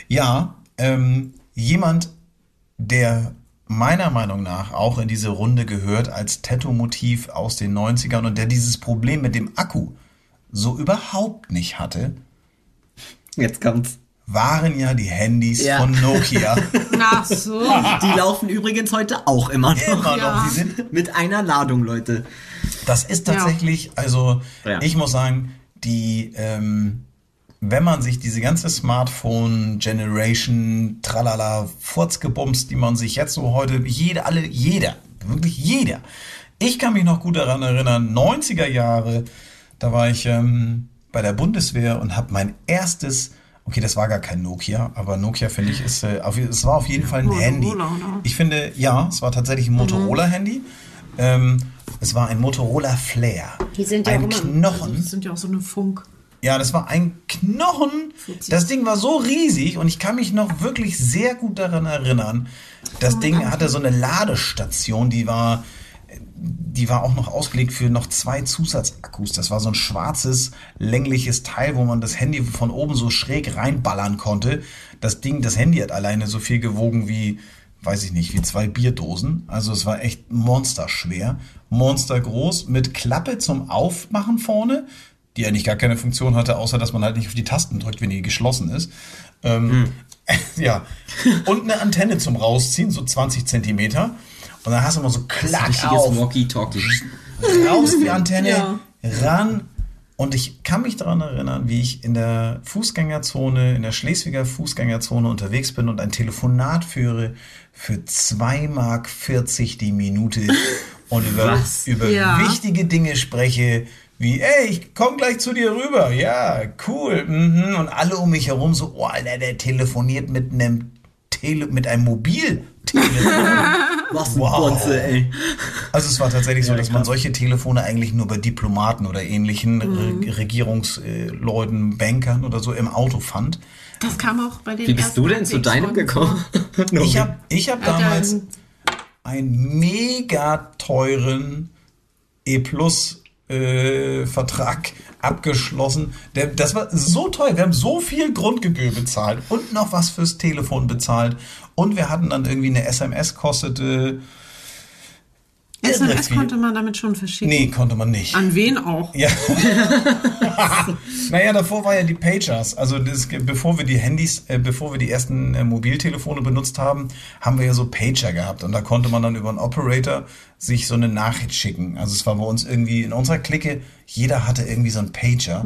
Ja, ähm, jemand, der meiner Meinung nach auch in diese Runde gehört als Tattoo-Motiv aus den 90ern und der dieses Problem mit dem Akku so überhaupt nicht hatte, Jetzt kommt's. waren ja die Handys Ja. von Nokia. <laughs> Ach so. Die laufen übrigens heute auch immer noch. Immer noch, Ja. die sind Mit einer Ladung, Leute. Das ist tatsächlich, also Ja. ich muss sagen, die, ähm, wenn man sich diese ganze Smartphone-Generation, tralala, Furzgebums, die man sich jetzt so heute, jeder, alle, jeder, wirklich jeder. Ich kann mich noch gut daran erinnern, 90er Jahre, da war ich ähm, bei der Bundeswehr und habe mein erstes, okay, das war gar kein Nokia, aber Nokia finde ich ist, äh, auf, es war auf jeden Fall ein Motorola, Handy. Ich finde, ja, es war tatsächlich ein Motorola-Handy. Ähm, es war ein Motorola Flair. Die sind ja ein auch immer- Knochen. Das sind ja auch so eine Funk. Ja, das war ein Knochen. Das Ding war so riesig und ich kann mich noch wirklich sehr gut daran erinnern. Das Ding hatte so eine Ladestation, die war, die war auch noch ausgelegt für noch zwei Zusatzakkus. Das war so ein schwarzes, längliches Teil, wo man das Handy von oben so schräg reinballern konnte. Das Ding, das Handy hat alleine so viel gewogen wie, weiß ich nicht, wie zwei Bierdosen. Also es war echt monsterschwer, monstergroß, mit Klappe zum Aufmachen vorne, die eigentlich gar keine Funktion hatte, außer dass man halt nicht auf die Tasten drückt, wenn die geschlossen ist. Ähm, <laughs> Ja. Und eine Antenne zum Rausziehen, so 20 Zentimeter. Und dann hast du immer so klack auf Walkie-Talkie. raus die Antenne, Ja. ran. Und ich kann mich daran erinnern, wie ich in der Fußgängerzone, in der Schleswiger Fußgängerzone unterwegs bin und ein Telefonat führe für 2,40 Mark die Minute <laughs> und über, Was? über Ja. wichtige Dinge spreche, wie, ey, ich komm gleich zu dir rüber. Ja, cool. Mhm. Und alle um mich herum so, oh, Alter, der telefoniert mit einem Tele mit einem Mobiltelefon. <laughs> Was ein Wow. Bonze, ey. Also es war tatsächlich so, Ja, dass man solche Telefone eigentlich nur bei Diplomaten oder ähnlichen Re Regierungsleuten, Bankern oder so im Auto fand. Das kam auch bei den Wie bist du denn zu deinem gekommen? Ich <laughs> habe ich hab damals einen- einen mega teuren E Plus äh, Vertrag abgeschlossen. Der, das war so teuer. Wir haben so viel Grundgebühr bezahlt und noch was fürs Telefon bezahlt. Und wir hatten dann irgendwie eine SMS kostete. SMS viel. konnte man damit schon verschicken. Nee, konnte man nicht. An wen auch? Ja. <laughs> <laughs> naja, davor war ja die Pagers. Also das, bevor wir die Handys, äh, bevor wir die ersten äh, Mobiltelefone benutzt haben, haben wir ja so Pager gehabt. Und da konnte man dann über einen Operator sich so eine Nachricht schicken. Also es war bei uns irgendwie in unserer Clique, jeder hatte irgendwie so einen Pager.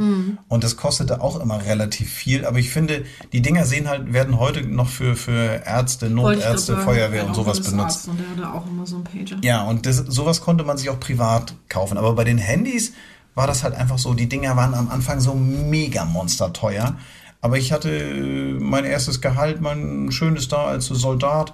Und das kostete auch immer relativ viel. Aber ich finde, die Dinger sehen halt, werden heute noch für, für Ärzte, Notärzte. Feuerwehr und sowas benutzt. Und der hatte auch immer so einen Pager. Ja, und das, sowas konnte man sich auch privat kaufen. Aber bei den Handys war das halt einfach so, die Dinger waren am Anfang so mega monsterteuer. Aber ich hatte äh, mein erstes Gehalt, mein schönes da als Soldat.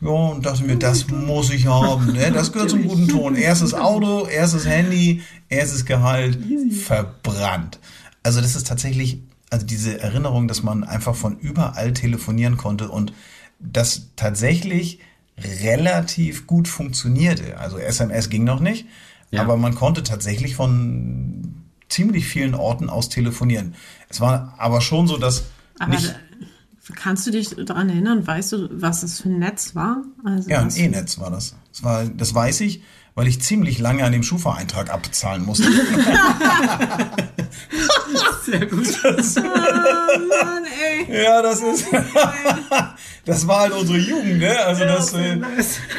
Ja, und dachte mir, das muss ich haben. Ne? Das gehört zum guten Ton. Erstes Auto, erstes Handy, erstes Gehalt, verbrannt. Also das ist tatsächlich, also diese Erinnerung, dass man einfach von überall telefonieren konnte und das tatsächlich relativ gut funktionierte. Also SMS ging noch nicht, Ja. aber man konnte tatsächlich von ziemlich vielen Orten aus telefonieren. Es war aber schon so, dass Aber nicht, kannst du dich daran erinnern? Weißt du, was das für ein Netz war? Also ja, ein E-Netz war das. Das, war, das weiß ich, weil ich ziemlich lange an dem Schufa-Eintrag abbezahlen musste. <laughs> Sehr gut. Mann, ey. ja, das ist, <laughs> das war halt unsere Jugend, ne? Also das, äh,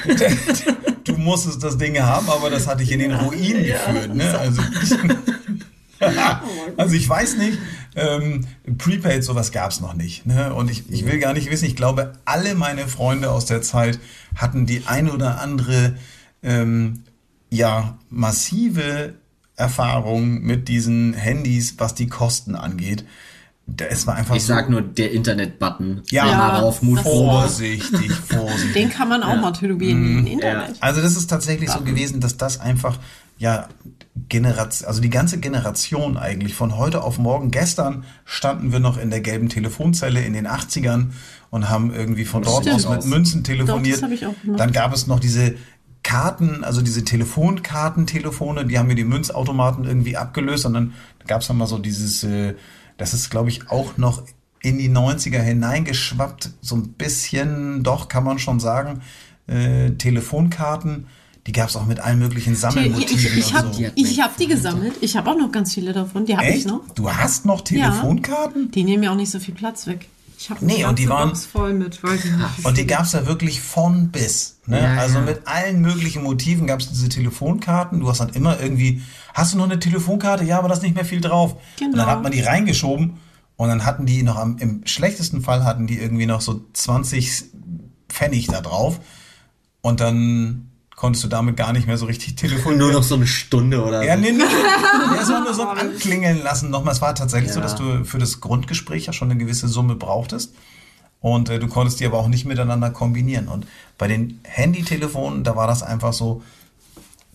<laughs> du musstest das Ding haben, aber das hatte ich in den Ruin geführt, ne? Also, also ich weiß nicht, ähm, Prepaid, sowas gab's noch nicht. Ne? Und ich, ich will gar nicht wissen, ich glaube, alle meine Freunde aus der Zeit hatten die ein oder andere ähm, ja, massive Erfahrung mit diesen Handys, was die Kosten angeht. Da- Es war einfach Ich so, sag nur der Internet-Button. Ja. Einmal rauf, Mut vorsichtig, <laughs> vorsichtig. Den kann man auch mal tätowieren im Internet. Also das ist tatsächlich so gewesen, dass das einfach, ja, Generation, also die ganze Generation eigentlich von heute auf morgen. Gestern standen wir noch in der gelben Telefonzelle in den 80ern und haben irgendwie von dort Stimmt. aus mit Münzen telefoniert. Doch. Dann gab es noch diese Karten, also diese Telefonkartentelefone, die haben mir die Münzautomaten irgendwie abgelöst und dann gab es dann mal so dieses, äh, das ist glaube ich auch noch in die 90er hineingeschwappt, so ein bisschen, doch kann man schon sagen, äh, Telefonkarten, die gab es auch mit allen möglichen Ich, Sammelmotiven ich, ich und habe so. Die ich hab die gesammelt. Ich habe auch noch ganz viele davon. Die habe ich noch. Du hast noch Telefonkarten? Die nehmen ja auch nicht so viel Platz weg. Ich habe Nee, und die waren- voll mit, weiß ich nicht. Und die gab's ja wirklich von bis. Ne? Ja, also ja. mit allen möglichen Motiven gab's diese Telefonkarten. Du hast dann immer irgendwie, hast du noch eine Telefonkarte? Ja, aber da ist nicht mehr viel drauf. Und Genau. dann hat man die reingeschoben und dann hatten die noch am, im schlechtesten Fall hatten die irgendwie noch so 20 Pfennig da drauf. Und dann konntest du damit gar nicht mehr so richtig telefonieren. Nur noch so eine Stunde oder Ja, so. nee, nee. Ja, es war nur so ein Anklingeln lassen. Nochmal, es war tatsächlich so, Ja. dass du für das Grundgespräch ja schon eine gewisse Summe brauchtest. Und äh, du konntest die aber auch nicht miteinander kombinieren. Und bei den Handytelefonen, da war das einfach so,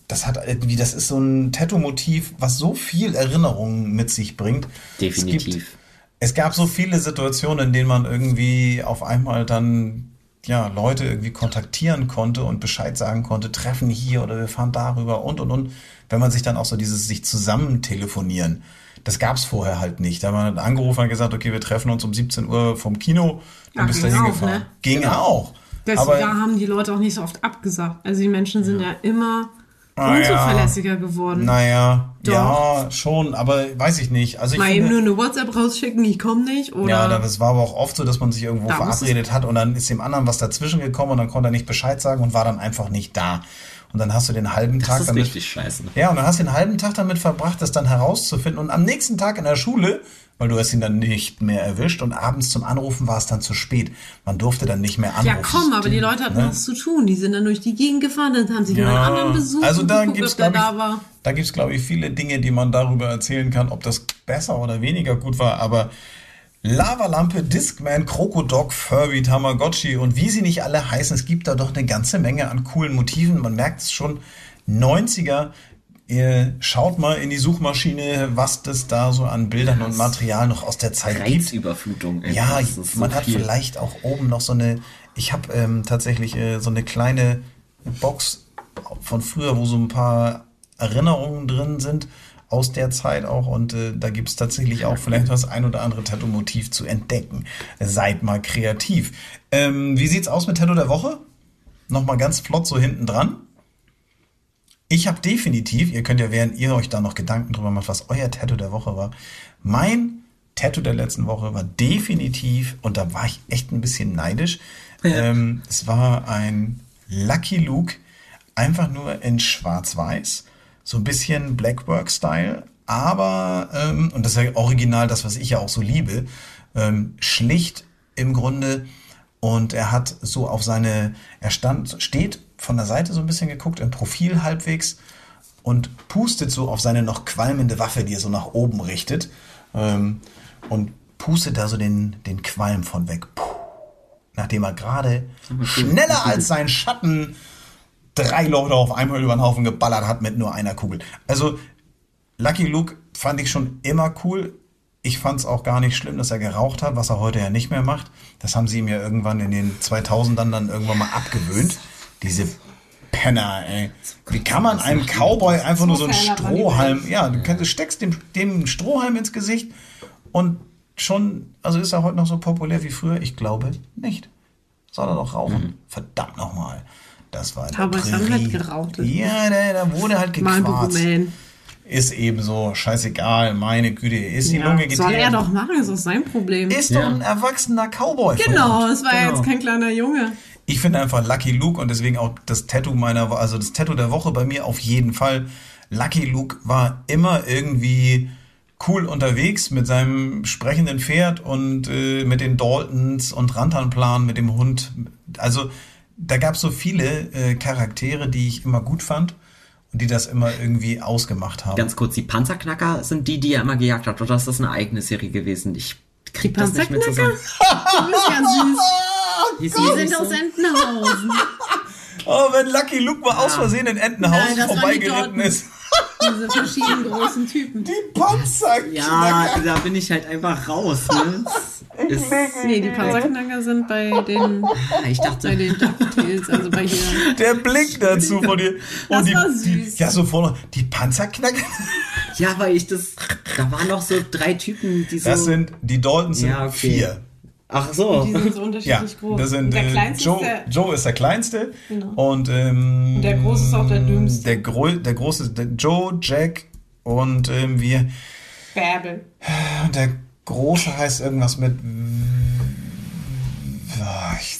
das hat irgendwie, das ist so ein Tattoo-Motiv, was so viel Erinnerungen mit sich bringt. Es, gibt, Definitiv. es gab so viele Situationen, in denen man irgendwie auf einmal dann ja, Leute irgendwie kontaktieren konnte und Bescheid sagen konnte, treffen hier oder wir fahren darüber und und und. Wenn man sich dann auch so dieses sich zusammen telefonieren, das gab's vorher halt nicht. Da hat man angerufen und gesagt, okay, wir treffen uns um 17 Uhr vom Kino, dann Ja, bist du auch, hingefahren. ne? Ging auch. Deswegen Aber da haben die Leute auch nicht so oft abgesagt. Also die Menschen sind ja, immer Ah, ja. unzuverlässiger geworden. naja, Doch. ja, schon, aber weiß ich nicht. Also ich Mal finde, eben nur eine WhatsApp rausschicken, ich komme nicht. Oder Ja, das war aber auch oft so, dass man sich irgendwo Da verabredet hat und dann ist dem anderen was dazwischen gekommen und dann konnte er nicht Bescheid sagen und war dann einfach nicht da. Und dann hast du den halben Tag Das ist damit. richtig scheiße. Ja, und dann hast du den halben Tag damit verbracht, das dann herauszufinden. Und am nächsten Tag in der Schule, weil du hast ihn dann nicht mehr erwischt und abends zum Anrufen war es dann zu spät. Man durfte dann nicht mehr anrufen. ja, komm, aber die Leute hatten ne? was zu tun. Die sind dann durch die Gegend gefahren, dann haben sie jemand anderen besucht also da ob der glaube ich, da gibt's glaube ich viele Dinge, die man darüber erzählen kann, ob das besser oder weniger gut war, aber Lavalampe, Discman, Krokodok, Furby, Tamagotchi und wie sie nicht alle heißen, es gibt da doch eine ganze Menge an coolen Motiven. Man merkt es schon, 90er, ihr schaut mal in die Suchmaschine, was das da so an Bildern und Material noch aus der Zeit gibt. Reizüberflutung. ey. Ja, Das so man hat viel. vielleicht auch oben noch so eine, ich habe ähm, tatsächlich äh, so eine kleine Box von früher, wo so ein paar Erinnerungen drin sind aus der Zeit auch und äh, da gibt's tatsächlich auch vielleicht das ein oder andere Tattoo-Motiv zu entdecken. Seid mal kreativ. Ähm, wie sieht's aus mit Tattoo der Woche? Nochmal ganz flott so hinten dran. Ich habe definitiv, ihr könnt ja, während ihr euch da noch Gedanken drüber macht, was euer Tattoo der Woche war, mein Tattoo der letzten Woche war definitiv, und da war ich echt ein bisschen neidisch, ähm, es war ein Lucky Luke, einfach nur in schwarz-weiß, so ein bisschen Blackwork-Style, aber, ähm, und das ist ja original das, was ich ja auch so liebe, ähm, schlicht im Grunde, und er hat so auf seine, er stand, steht von der Seite so ein bisschen geguckt, im Profil halbwegs und pustet so auf seine noch qualmende Waffe, die er so nach oben richtet. Ähm, und pustet da so den, den Qualm von weg. Puh. Nachdem er gerade schneller als sein Schatten drei Leute auf einmal über den Haufen geballert hat mit nur einer Kugel. Also Lucky Luke fand ich schon immer cool. Ich fand es auch gar nicht schlimm, dass er geraucht hat, was er heute ja nicht mehr macht. Das haben sie ihm ja irgendwann in den 2000ern dann irgendwann mal abgewöhnt. Diese Penner, ey. Wie kann man einem Cowboy einfach nur so einen Strohhalm, ja, du kannst- du steckst dem, dem Strohhalm ins Gesicht und schon, also ist er heute noch so populär wie früher? Ich glaube nicht. Soll er doch rauchen? Verdammt nochmal. Das war der Cowboys haben Prärie. halt geraucht. Ja, da, da wurde halt gequarzt. Ist eben so, scheißegal, meine Güte, ist die Ja, Lunge soll er geteert. doch machen, ist doch sein Problem. Ist Ja. doch ein erwachsener Cowboy. genau, es war ja Genau. jetzt kein kleiner Junge. Ich finde einfach Lucky Luke und deswegen auch das Tattoo meiner, also das Tattoo der Woche bei mir auf jeden Fall. Lucky Luke war immer irgendwie cool unterwegs mit seinem sprechenden Pferd und äh, mit den Daltons und Rantanplan mit dem Hund. Also da gab es so viele äh, Charaktere, die ich immer gut fand und die das immer irgendwie ausgemacht haben. Ganz kurz, die Panzerknacker sind die, die er immer gejagt hat. Oder ist das eine eigene Serie gewesen? Ich krieg Die das nicht mehr Panzerknacker? zusammen. Du bist ja süß. Die die sind aus Entenhausen. <laughs> Oh, wenn Lucky Luke mal aus Versehen in Entenhausen Nein, die vorbeigeritten Daltons. ist. <laughs> Diese verschiedenen großen Typen. Die Panzer. Ja, da bin ich halt einfach raus. Ne? <laughs> Ist, Nee, die Panzerknacker sind bei den, ich bei dachte, den DuckTales, also bei hier. Der Blick dazu von dir. Das Und die, war süß. Ja, so vorne. Die Panzerknacker. ja, weil ich das, da waren noch so drei Typen, die so. Das sind, die Daltons sind Ja, okay. vier. Ach so. Die sind so <laughs> Ja, unterschiedlich groß. das sind, der äh, kleinste Joe, ist der, Joe ist der kleinste. Genau. Und ähm, der große ist auch der dümmste. Der, Gro der große, der Joe, Jack und ähm, wir. Bärbel. Der große heißt irgendwas mit. Ah, Ich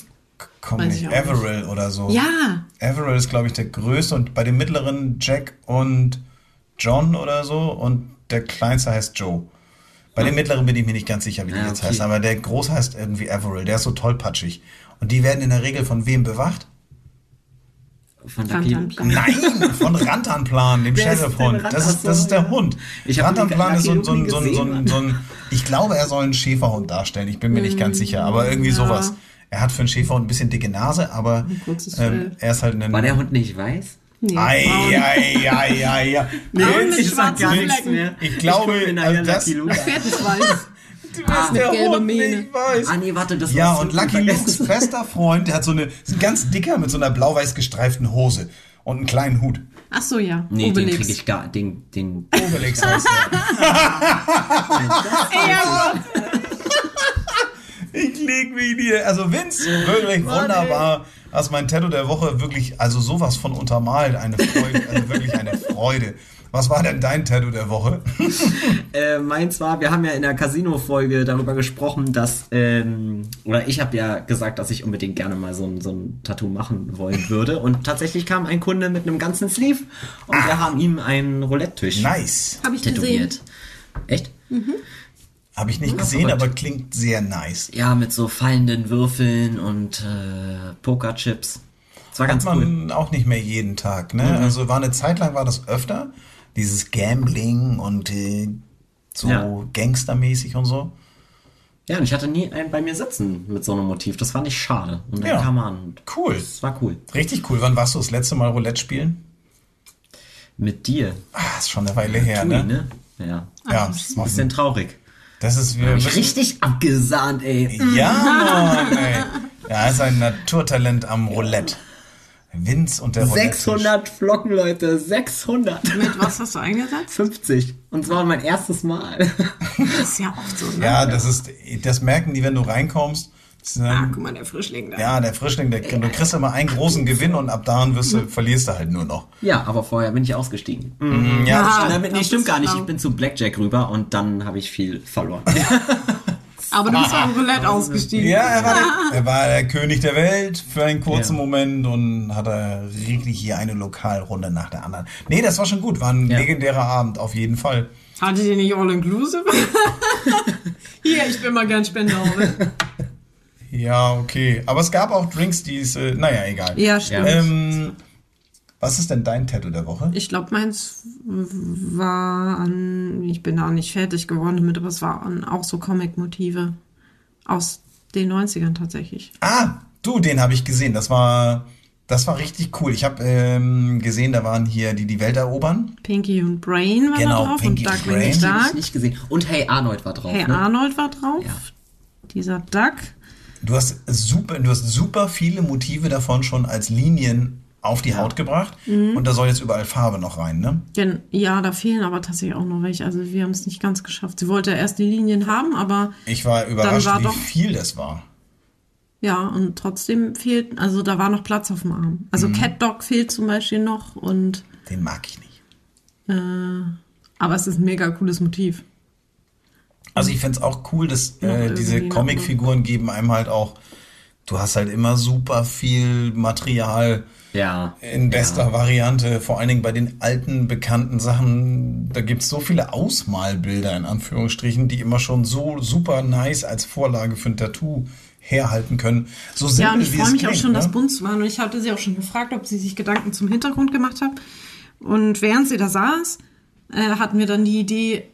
komme nicht. Averill oder so. Ja, Averill ist, glaube ich, der größte und bei dem mittleren Jack und John oder so und der kleinste heißt Joe. Bei dem mittleren bin ich mir nicht ganz sicher, wie die Ja, jetzt okay. heißt, aber der große heißt irgendwie Averill. Der ist so tollpatschig. Und die werden in der Regel von wem bewacht? Von Rantanplan. Nein, von Rantanplan, dem <laughs> Sheriffhund. Das ist, das ist der? Hund. Ich Rantanplan ist so, ein- so, so, ein- so, ein- gesehen, so ein, ich glaube, er soll einen Schäferhund darstellen. Ich bin mir nicht ganz sicher, aber irgendwie ja. sowas. Er hat für einen Schäferhund ein bisschen dicke Nase, aber ähm, er ist halt ein. War der Hund nicht weiß? Nee, Ei, ei, ei, ei, ei. Braun Vince, mit schwarzen Vince, Flecken. Ich glaube, mir also das, Lucky Luke Das Pferd ist weiß. <laughs> was der Mähne. weiß. Ah, nee, warte, das Ja, und Lucky. Lukes bester Freund, der hat so eine, ist ein ganz dicker mit so einer blau-weiß gestreiften Hose und einen kleinen Hut. Ach so, ja. Nee, den Obelix. krieg ich gar, den, den, Obelix heißt er. <laughs> Ja, <laughs> Ich leg mich dir. Also Vince, wirklich wunderbar. Hast mein Tattoo der Woche wirklich, also sowas von untermalt. Eine Freude, also wirklich eine Freude. Was war denn dein Tattoo der Woche? <laughs> Äh, meins war, wir haben ja in der Casino-Folge darüber gesprochen, dass, ähm, oder ich habe ja gesagt, dass ich unbedingt gerne mal so ein, so ein Tattoo machen wollen würde. Und tatsächlich kam ein Kunde mit einem ganzen Sleeve und wir haben ihm einen Roulette-Tisch Nice. Hab ich gesehen. tätowiert. Echt? Habe ich nicht gesehen, aber klingt sehr nice. Ja, mit so fallenden Würfeln und äh, Pokerchips. Das war ganz Hat cool. man auch nicht mehr jeden Tag, ne? Mhm. Also war eine Zeit lang war das öfter. Dieses Gambling und äh, so Ja. gangstermäßig und so. Ja, und ich hatte nie einen bei mir sitzen mit so einem Motiv. Das fand ich schade. Und dann Ja. kam er an. und Cool. Das war cool. Richtig cool. Wann warst du das letzte Mal Roulette spielen? Mit dir. Ah, ist schon eine Weile her, Tui, ne? ne? Ja. Ja, Bisschen traurig. Das ist wir müssen- richtig abgesahnt, ey. Ja, <laughs> Mann, ey. Er ist ein Naturtalent am Roulette. Vince und der Roulette. 600 Flocken, Leute. 600. Mit was hast du eingesetzt? 50. Und zwar mein erstes Mal. Das ist ja oft so, ne? Ja, das ist, das merken die, wenn du reinkommst. Ist Ah, guck mal, der Frischling da. ja, der Frischling, der, du kriegst immer einen großen Gewinn und ab dahin wirst du, verlierst du halt nur noch. Ja, aber vorher bin ich ausgestiegen. Ja, Ah, Damit, nee, das stimmt gar nicht. Ich bin zu Blackjack rüber und dann habe ich viel verloren. <laughs> Aber du bist beim Roulette ausgestiegen. Ja, er war, der, <laughs> er war der König der Welt für einen kurzen Ja. Moment und hatte richtig hier eine Lokalrunde nach der anderen. Nee, das war schon gut. War ein Ja. legendärer Abend, auf jeden Fall. Hattet ihr nicht All-Inclusive? <laughs> Hier, ich bin mal gern Spenderhaube. Ja, okay. Aber es gab auch Drinks, die es, äh, naja, egal. Ja, stimmt. Ähm, was ist denn dein Tattoo der Woche? Ich glaube, meins war an, ich bin da nicht fertig geworden damit, aber es waren auch so Comic-Motive aus den 90ern tatsächlich. Ah, du, den habe ich gesehen. Das war, das war richtig cool. Ich habe ähm, gesehen, da waren hier die die Welt erobern. Pinky und Brain war Genau, da drauf Pinky und und Duck Brain. Hab ich Duck. nicht gesehen. Und Hey Arnold war drauf. Hey ne? Arnold war drauf. Ja. Dieser Duck. Du hast super, du hast super viele Motive davon schon als Linien auf die Haut gebracht. Mhm. Und da soll jetzt überall Farbe noch rein, ne? Denn, ja, da fehlen aber tatsächlich auch noch welche. Also wir haben es nicht ganz geschafft. Sie wollte erst die Linien haben, aber Ich war überrascht, war wie doch- viel das war. ja, und trotzdem fehlt, also da war noch Platz auf dem Arm. Also Mhm. Cat Dog fehlt zum Beispiel noch und Den mag ich nicht. äh, aber es ist ein mega cooles Motiv. Also ich find's auch cool, dass äh, diese Comicfiguren geben einem halt auch, du hast halt immer super viel Material Ja. in bester Variante, vor allen Dingen bei den alten bekannten Sachen, da gibt's so viele Ausmalbilder in Anführungsstrichen, die immer schon so super nice als Vorlage für ein Tattoo herhalten können. So simpel Ja, und ich freue es mich auch klingt, schon, ne? dass bunt zu machen. Und ich hatte sie auch schon gefragt, ob sie sich Gedanken zum Hintergrund gemacht hat. Und während sie da saß, äh, hatten wir dann die Idee,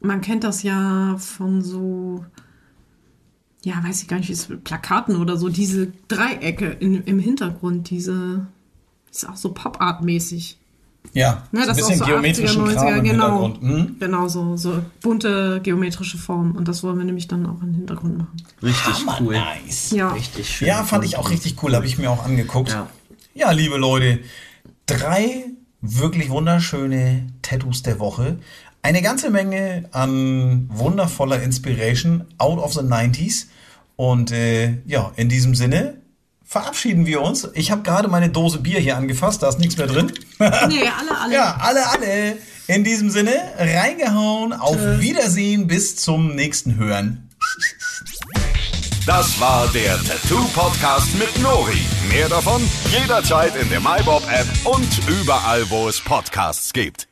man kennt das ja von so, ja, weiß ich gar nicht, wie es Plakaten oder so, diese Dreiecke in, im Hintergrund, diese, ist auch so Pop-Art-mäßig. Ja, Ne, so ein das ist auch bisschen so 80er, geometrischen 90er, Kram im genau. Hintergrund. Hm? Genau, so, so bunte geometrische Formen. Und das wollen wir nämlich dann auch im Hintergrund machen. Richtig Hammer cool. nice. Ja. Richtig schön. Ja, fand ich auch richtig cool, habe ich mir auch angeguckt. Ja. Ja, liebe Leute, drei wirklich wunderschöne Tattoos der Woche. Eine ganze Menge an wundervoller Inspiration out of the 90s. Und äh, ja, in diesem Sinne verabschieden wir uns. Ich habe gerade meine Dose Bier hier angefasst, da ist nichts mehr drin. Nee, alle, <laughs> alle. Ja, alle, alle. In diesem Sinne, reingehauen, auf Wiedersehen, bis zum nächsten Hören. Das war der Tattoo Podcast mit Nori. Mehr davon jederzeit in der MyBob App und überall, wo es Podcasts gibt.